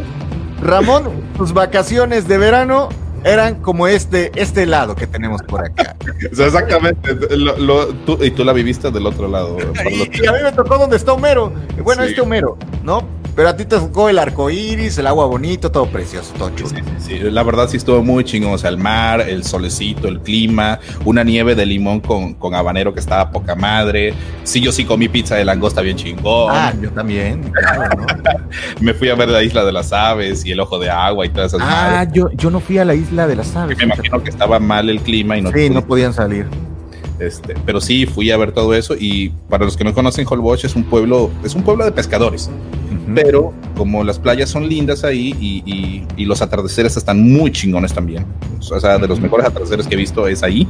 Ramón, tus vacaciones de verano eran como este, este lado que tenemos por acá. exactamente. y tú la viviste del otro lado. Y, a mí me tocó donde está Homero. Bueno, este Homero, ¿no? Pero a ti te tocó el arco iris, el agua bonito, todo precioso, todo chulo. Sí, la verdad sí estuvo muy chingón. O sea, el mar, el solecito, el clima, una nieve de limón con, con habanero que estaba poca madre. Sí, yo sí comí pizza de langosta bien chingón. Ah, yo también, claro, ¿no? [laughs] me fui a ver la isla de las aves y el ojo de agua y todas esas Ah, yo, yo no fui a la isla de las aves. Me imagino que estaba mal el clima y no. Sí, no podían salir. Este, pero sí fui a ver todo eso y para los que no conocen Holbox es un pueblo, es un pueblo de pescadores. Pero como las playas son lindas ahí y, los atardeceres están muy chingones también. O sea, de los mejores atardeceres que he visto es ahí.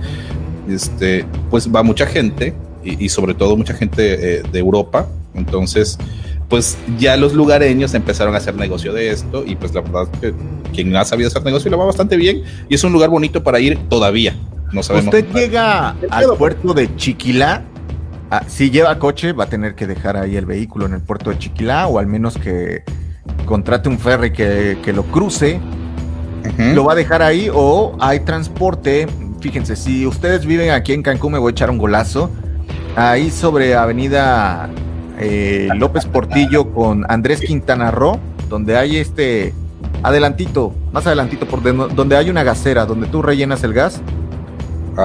Este, pues va mucha gente y, sobre todo mucha gente eh, de Europa. Entonces, pues ya los lugareños empezaron a hacer negocio de esto y pues la verdad que quien ha sabido hacer negocio lo va bastante bien y es un lugar bonito para ir todavía. No sabemos. Usted llega al puerto de Chiquilá Ah, si lleva coche, va a tener que dejar ahí el vehículo en el puerto de Chiquilá o al menos que contrate un ferry que, lo cruce. Lo va a dejar ahí o hay transporte. Fíjense, si ustedes viven aquí en Cancún, me voy a echar un golazo. Ahí sobre Avenida eh, López Portillo con Andrés Quintana Roo, donde hay este adelantito, más adelantito, por donde hay una gasera, donde tú rellenas el gas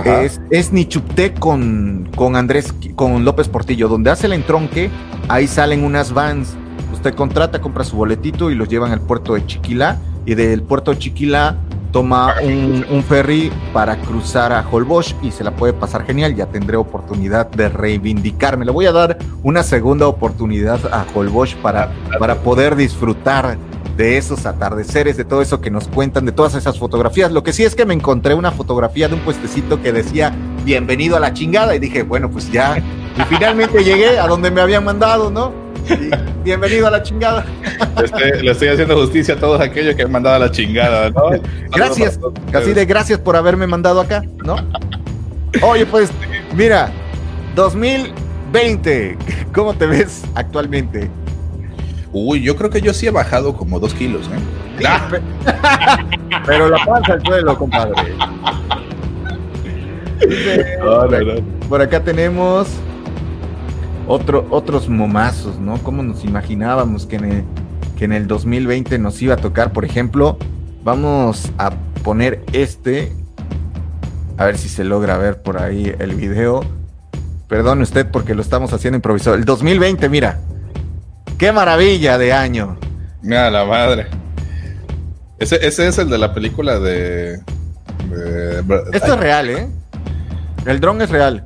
es, es Nichupté con, con Andrés, con López Portillo, donde hace el entronque, ahí salen unas vans. Usted contrata, compra su boletito y los llevan al puerto de Chiquilá. Y del puerto de Chiquilá toma un, ferry para cruzar a Holbox y se la puede pasar genial. Ya tendré oportunidad de reivindicarme. Le voy a dar una segunda oportunidad a Holbox para, para poder disfrutar de esos atardeceres, de todo eso que nos cuentan, de todas esas fotografías. Lo que sí es que me encontré una fotografía de un puestecito que decía bienvenido a la chingada y dije, bueno, pues ya. Y finalmente [laughs] llegué a donde me habían mandado, ¿no? bienvenido a la chingada. le estoy haciendo justicia a todos aquellos que han mandado a la chingada, ¿no? [laughs] Gracias, casi de gracias por haberme mandado acá, ¿no? Oye, pues, mira, 2020, ¿cómo te ves actualmente? Uy, yo creo que yo sí he bajado como dos kilos, ¿eh? [laughs] Pero la panza al suelo, compadre. Por acá tenemos otro, otros momazos, ¿no? ¿Cómo nos imaginábamos que en, el, que en el 2020 nos iba a tocar? Por ejemplo, vamos a poner este. A ver si se logra ver por ahí el video. Perdone usted porque lo estamos haciendo improvisado. El 2020, mira. ¡Qué maravilla de año! Mira la madre. Ese, es el de la película de. Esto es real, ¿eh? El dron es real.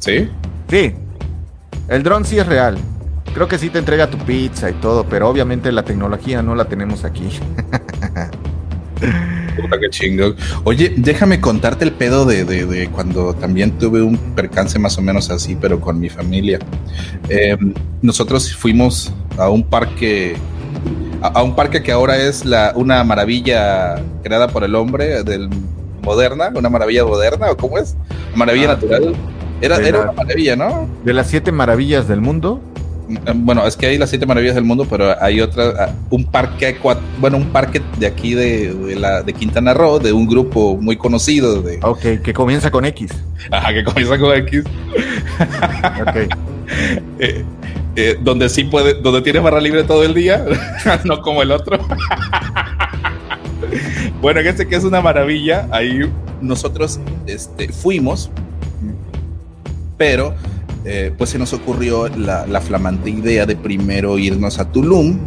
¿Sí? Sí. El dron sí es real. Creo que sí te entrega tu pizza y todo, pero obviamente la tecnología no la tenemos aquí. [laughs] Puta que chingo. Oye, déjame contarte el pedo de, cuando también tuve un percance más o menos así, pero con mi familia. Em, nosotros fuimos a un parque, a, un parque que ahora es la, una maravilla creada por el hombre, del moderna, una maravilla moderna, o cómo es, maravilla ah, natural. Era, era una maravilla, ¿no? De las siete maravillas del mundo. Bueno, es que hay las siete maravillas del mundo, pero hay otra, ah, un parque, bueno, un parque de aquí de, la, de Quintana Roo, de un grupo muy conocido. De... Ok, que comienza con X. Ajá, que comienza con X. ok. [laughs] Eh, eh, donde sí puede, donde tienes barra libre todo el día, [laughs] no como el otro. [laughs] bueno, en este que es una maravilla, ahí nosotros este, fuimos, pero eh, pues se nos ocurrió la, flamante idea de primero irnos a Tulum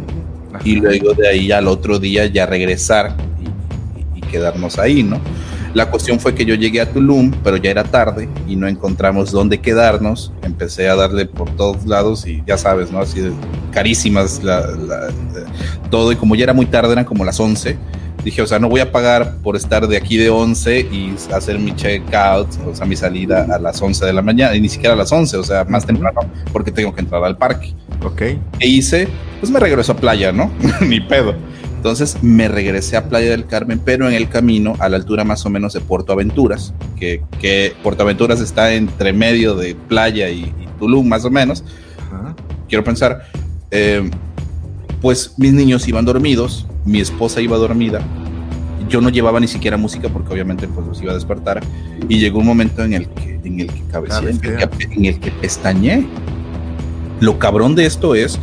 y luego de ahí al otro día ya regresar y, quedarnos ahí, ¿no? La cuestión fue que yo llegué a Tulum, pero ya era tarde y no encontramos dónde quedarnos. Empecé a darle por todos lados y ya sabes, ¿no? Así de carísimas la, todo. Y como ya era muy tarde, eran como las 11 dije, o sea, no voy a pagar por estar de aquí de 11 y hacer mi checkout, o sea, mi salida a las 11 de la mañana, y ni siquiera a las 11, o sea, más temprano, porque tengo que entrar al parque. Ok. ¿Qué hice? Pues me regreso a playa, ¿no? [laughs] ni pedo. Entonces me regresé a Playa del Carmen, pero en el camino, a la altura más o menos de Puerto Aventuras, que, que Puerto Aventuras está entre medio de Playa y, Tulum, más o menos. Quiero pensar, eh, pues mis niños iban dormidos, mi esposa iba dormida, yo no llevaba ni siquiera música porque obviamente pues los iba a despertar y llegó un momento en el que en el que cabeceé, en, el que pestañé. Lo cabrón de esto es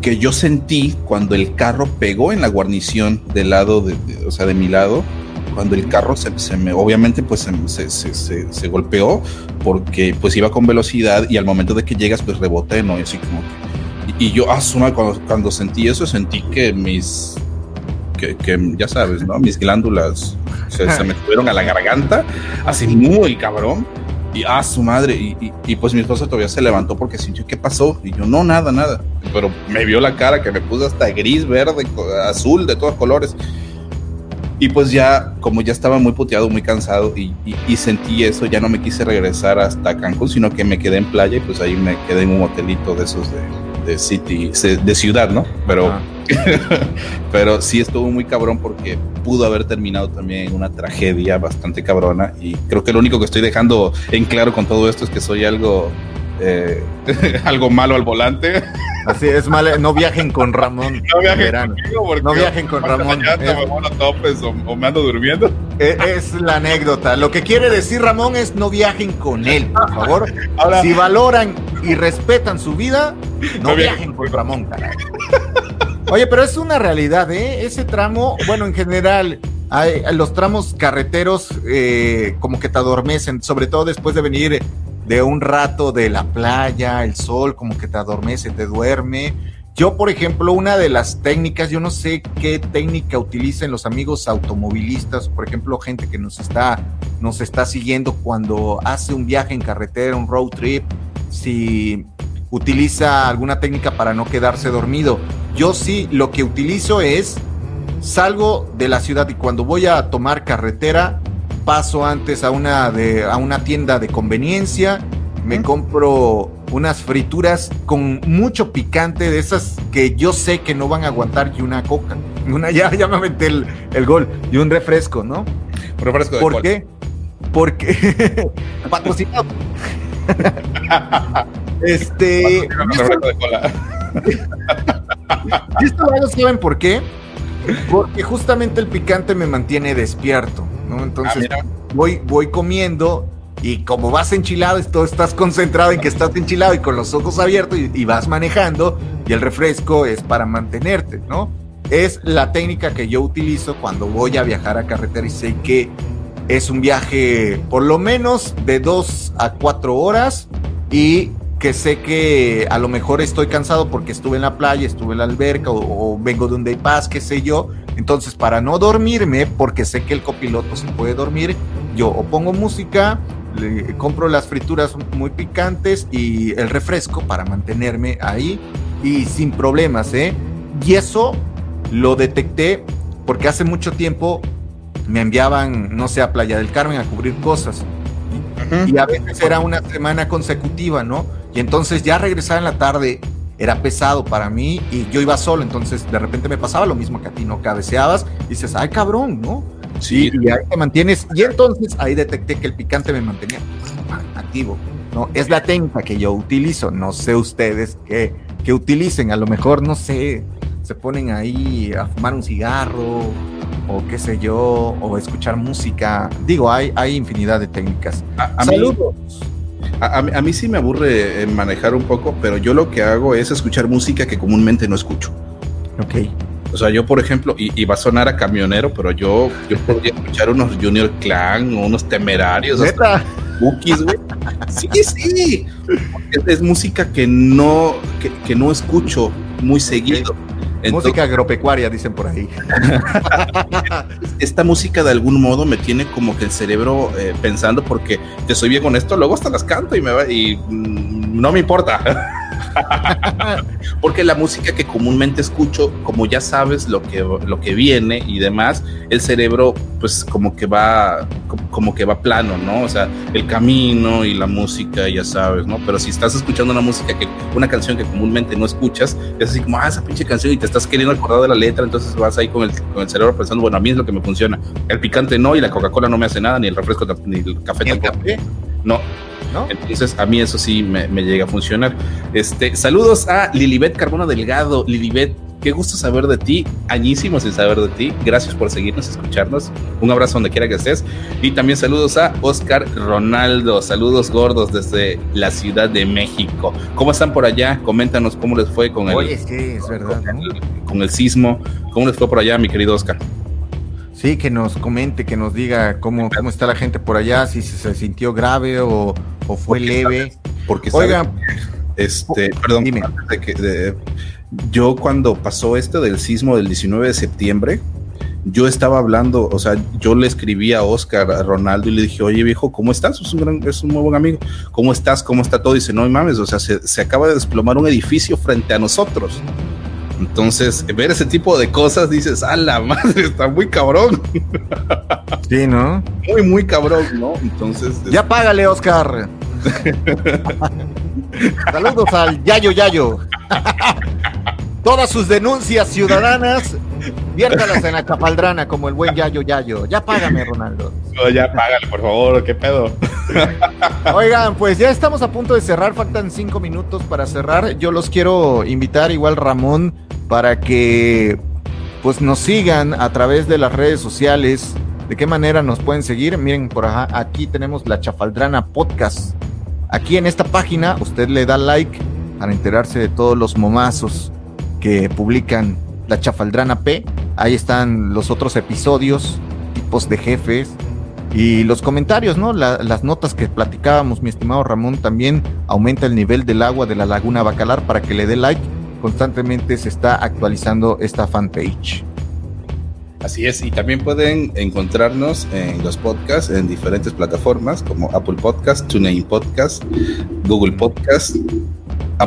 que yo sentí cuando el carro pegó en la guarnición del lado, de, o sea, de mi lado, cuando el carro se, me, obviamente pues se, se, se, golpeó porque pues iba con velocidad y al momento de que llegas pues reboté, ¿no? Y así como y, yo, ah, cuando, cuando sentí eso, sentí que mis, que, que ya sabes, ¿no? Mis glándulas se, me subieron a la garganta, así muy cabrón. Y ah, su madre. Y, y, pues mi esposa todavía se levantó porque sintió, ¿qué pasó? Y yo, no, nada, nada. Pero me vio la cara que me puso hasta gris, verde, azul, de todos colores. Y pues ya, como ya estaba muy puteado, muy cansado y, y, sentí eso, ya no me quise regresar hasta Cancún, sino que me quedé en playa y pues ahí me quedé en un hotelito de esos de, de city, de ciudad, ¿no? Pero, [laughs] pero sí estuvo muy cabrón porque pudo haber terminado también una tragedia bastante cabrona y creo que lo único que estoy dejando en claro con todo esto es que soy algo eh, [laughs] algo malo al volante. Así es, mal, no viajen con Ramón. [laughs] No viajen, no viajen con Ramón. o, me ando durmiendo. E, es, la anécdota. Lo que quiere decir Ramón es no viajen con él, por favor. [laughs] si valoran y respetan su vida, no, viajen con Ramón, Oye, pero es una realidad, ¿eh? Ese tramo, bueno, en general, hay, los tramos carreteros eh, como que te adormecen, sobre todo después de venir de un rato de la playa, el sol como que te adormece, te duerme. Yo, por ejemplo, una de las técnicas, yo no sé qué técnica utilicen los amigos automovilistas, por ejemplo, gente que nos está, nos está siguiendo cuando hace un viaje en carretera, un road trip, si utiliza alguna técnica para no quedarse dormido. Yo sí, lo que utilizo es, salgo de la ciudad y cuando voy a tomar carretera, paso antes a una, de, a una tienda de conveniencia, me compro unas frituras con mucho picante, de esas que yo sé que no van a aguantar y una coca. [laughs] Una, ya, ya me aventé el, gol. Y un refresco, ¿no? Un refresco de ¿Por qué? Porque [laughs] patrocinado. [laughs] este. Refresco de cola. esto saben por qué? Porque justamente el picante me mantiene despierto. Entonces ah, voy, voy comiendo y como vas enchilado, esto, estás concentrado en que estás enchilado y con los ojos abiertos y, vas manejando y el refresco es para mantenerte, ¿no? Es la técnica que yo utilizo cuando voy a viajar a carretera y sé que es un viaje por lo menos de dos a cuatro horas y que sé que a lo mejor estoy cansado porque estuve en la playa, estuve en la alberca o, o vengo de un day pass, qué sé yo, entonces, para no dormirme, porque sé que el copiloto se puede dormir, yo o pongo música, le compro las frituras muy picantes y el refresco para mantenerme ahí y sin problemas, ¿eh? Y eso lo detecté porque hace mucho tiempo me enviaban, no sé, a Playa del Carmen a cubrir cosas. Y, y a veces era una semana consecutiva, ¿no? Y entonces ya regresaba en la tarde era pesado para mí y yo iba solo, entonces de repente me pasaba lo mismo que a ti, ¿no? Cabeceabas y dices, ay cabrón, ¿no? Sí. Y, ahí te mantienes, y entonces ahí detecté que el picante me mantenía activo, ¿no? Es la técnica que yo utilizo, no sé ustedes qué, que utilicen, a lo mejor, no sé, se ponen ahí a fumar un cigarro o qué sé yo, o escuchar música. Digo, hay, hay infinidad de técnicas. Saludos. A, mí sí me aburre eh, manejar un poco, pero yo lo que hago es escuchar música que comúnmente no escucho. Ok. O sea, yo, por ejemplo, y, va a sonar a camionero, pero yo, yo podría escuchar unos Junior Clan unos temerarios. ¿Neta? Bookies, güey. Sí, sí. Es, música que no, que, no escucho muy seguido. Música agropecuaria, dicen por ahí. [laughs] Esta música de algún modo me tiene como que el cerebro eh, pensando porque te soy bien con esto, luego hasta las canto y me va y mm, no me importa. [laughs] Porque la música que comúnmente escucho, como ya sabes lo que, lo que viene y demás, el cerebro pues como que va como que va plano, ¿no? O sea, el camino y la música, ya sabes, ¿no? Pero si estás escuchando una música que una canción que comúnmente no escuchas, es así como, ah, esa pinche canción y te estás queriendo acordar de la letra, entonces vas ahí con el, con el cerebro pensando, bueno, a mí es lo que me funciona. El picante no y la Coca-Cola no me hace nada, ni el refresco ni el café tampoco. No, entonces, a mí eso sí me, llega a funcionar. Este, saludos a Lilibet Carbono Delgado. Lilibet, qué gusto saber de ti, añísimo sin saber de ti. Gracias por seguirnos, escucharnos. Un abrazo donde quiera que estés. Y también saludos a Oscar Ronaldo. Saludos gordos desde la Ciudad de México. ¿Cómo están por allá? Coméntanos cómo les fue con el, es verdad, con el sismo. ¿Cómo les fue por allá, mi querido Oscar? Sí, que nos comente, que nos diga cómo, cómo está la gente por allá, si se, sintió grave o, fue leve. porque, oiga, este, perdón, dime. yo cuando pasó esto del sismo del 19 de septiembre, yo estaba hablando, o sea, yo le escribí a Oscar, a Ronaldo y le dije, oye viejo, ¿cómo estás? Es un, gran, es un muy buen amigo. ¿Cómo estás? ¿Cómo está todo? Y dice, no mames, o sea, se, se acaba de desplomar un edificio frente a nosotros. Entonces, ver ese tipo de cosas, dices, a la madre, [laughs] está muy cabrón. Sí, ¿no? Muy, muy cabrón, ¿no? Entonces. Ya págale, Oscar. [laughs] Saludos al Yayo Yayo. Todas sus denuncias ciudadanas, viértalas en la capaldrana como el buen Yayo Yayo. Ya págame, Ronaldo. ya págale, por favor, qué pedo. [laughs] Oigan, pues ya estamos a punto de cerrar, faltan cinco minutos para cerrar. Yo los quiero invitar, igual Ramón, para que pues nos sigan a través de las redes sociales. ¿De qué manera nos pueden seguir? Miren, por acá, aquí tenemos la Chafaldrana Podcast. Aquí en esta página usted le da like para enterarse de todos los momazos que publican la Chafaldrana P. Ahí están los otros episodios, tipos de jefes y los comentarios, ¿no? las notas que platicábamos, mi estimado Ramón, también aumenta el nivel del agua de la laguna Bacalar para que le dé like constantemente se está actualizando esta fanpage. Así es, y también pueden encontrarnos en los podcasts en diferentes plataformas como Apple Podcast, TuneIn Podcast, Google Podcast,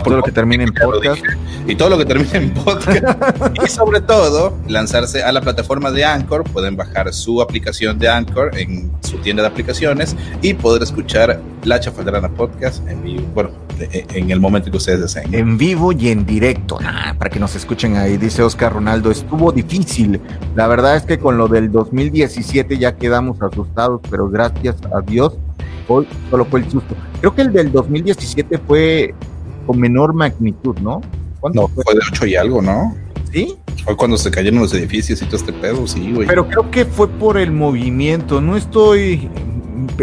todo lo que termine en podcast. Y todo lo que termine en podcast. [laughs] y sobre todo, lanzarse a la plataforma de Anchor. Pueden bajar su aplicación de Anchor en su tienda de aplicaciones y poder escuchar la Chafaldrana Podcast en vivo. Bueno, en el momento que ustedes deseen. En vivo y en directo. para que nos escuchen ahí. Dice Oscar Ronaldo, estuvo difícil. La verdad es que con lo del 2017 ya quedamos asustados, pero gracias a Dios hoy solo fue el susto. Creo que el del 2017 fue con menor magnitud, ¿no? No, fue? de 8 y algo, ¿no? ¿Sí? Fue cuando se cayeron los edificios y todo este pedo, sí, güey. Pero creo que fue por el movimiento. No estoy.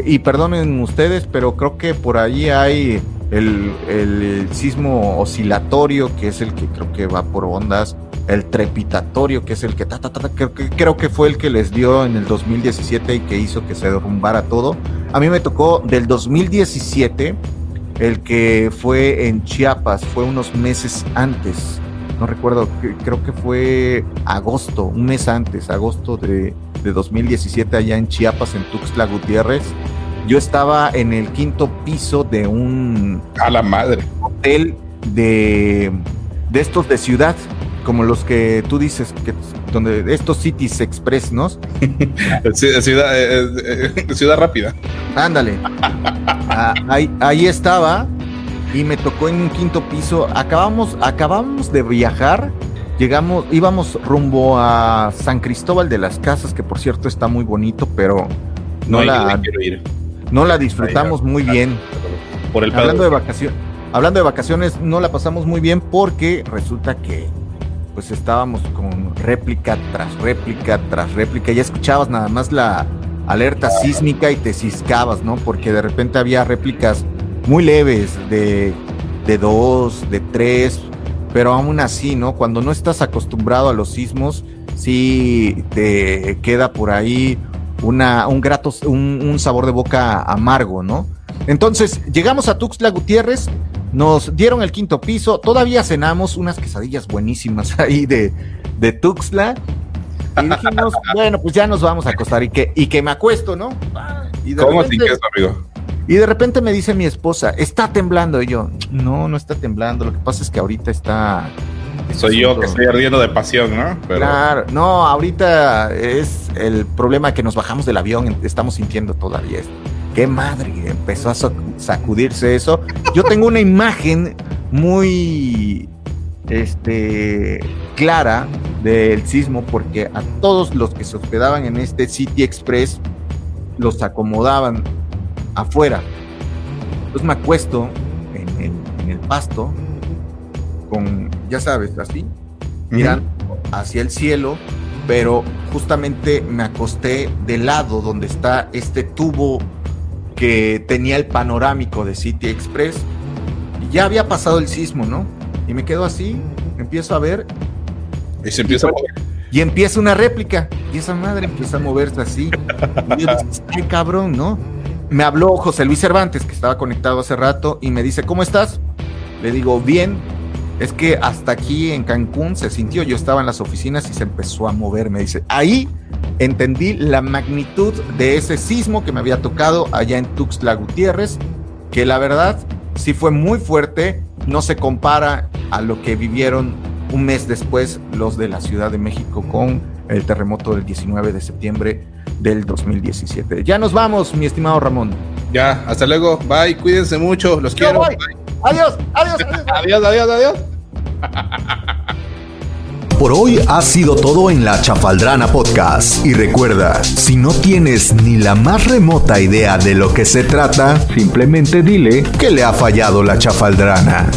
Y perdonen ustedes, pero creo que por ahí hay el, el, sismo oscilatorio, que es el que creo que va por ondas. El trepitatorio, que es el que, ta, ta, ta, creo, que creo que fue el que les dio en el 2017 y que hizo que se derrumbara todo. A mí me tocó del 2017 el que fue en Chiapas, fue unos meses antes, no recuerdo, creo que fue agosto, un mes antes, agosto de, 2017 allá en Chiapas, en Tuxtla Gutiérrez. Yo estaba en el quinto piso de un... A la madre. Hotel de, de estos de ciudad, como los que tú dices, que donde estos Cities Express, ¿no? [laughs] ciudad, eh, eh, ciudad rápida. Ándale. Ah, ahí, ahí estaba y me tocó en un quinto piso. Acabamos, acabamos de viajar. Llegamos, íbamos rumbo a San Cristóbal de las Casas, que por cierto está muy bonito, pero no, la, no la disfrutamos muy bien. Por el hablando de vacaciones, hablando de vacaciones, no la pasamos muy bien porque resulta que pues estábamos con réplica tras réplica tras réplica. Ya escuchabas nada más la alerta sísmica y te ciscabas, ¿no? Porque de repente había réplicas muy leves de, de dos, de tres, pero aún así, ¿no? Cuando no estás acostumbrado a los sismos, sí te queda por ahí una, un grato, un, un sabor de boca amargo, ¿no? Entonces, llegamos a Tuxtla Gutiérrez, Nos dieron el quinto piso, todavía cenamos unas quesadillas buenísimas [laughs] ahí de, de Tuxtla. Y dijimos, [laughs] bueno, pues ya nos vamos a acostar y que, y que me acuesto, ¿no? Y de ¿Cómo repente, amigo? Y de repente me dice mi esposa, está temblando. Y yo, no, no está temblando. Lo que pasa es que ahorita está. Soy yo que estoy ardiendo de pasión, ¿no? Claro, no, ahorita es el problema que nos bajamos del avión, estamos sintiendo todavía esto. Qué madre, empezó a sacudirse eso. Yo tengo una imagen muy este, clara del sismo porque a todos los que se hospedaban en este City Express los acomodaban afuera. Entonces me acuesto en el, pasto con, ya sabes, así, mirando hacia el cielo, pero justamente me acosté del lado donde está este tubo que tenía el panorámico de City Express. Y ya había pasado el sismo, ¿no? Y me quedo así, empiezo a ver. Y se empieza a Y empieza una réplica. Y esa madre empieza a moverse así. Y yo ay cabrón, ¿no? Me habló José Luis Cervantes, que estaba conectado hace rato, y me dice, ¿cómo estás? Le digo, bien. Es que hasta aquí en Cancún se sintió, yo estaba en las oficinas y se empezó a mover. Me dice, ahí entendí la magnitud de ese sismo que me había tocado allá en Tuxtla Gutiérrez, que la verdad sí fue muy fuerte, no se compara a lo que vivieron un mes después los de la Ciudad de México con el terremoto del 19 de septiembre del 2017. Ya nos vamos, mi estimado Ramón. Ya, hasta luego. Bye, cuídense mucho, los quiero. Adiós, adiós, adiós. [laughs] adiós, adiós, adiós. Por hoy ha sido todo en la Chafaldrana Podcast. Y recuerda, si no tienes ni la más remota idea de lo que se trata, simplemente dile que le ha fallado la Chafaldrana.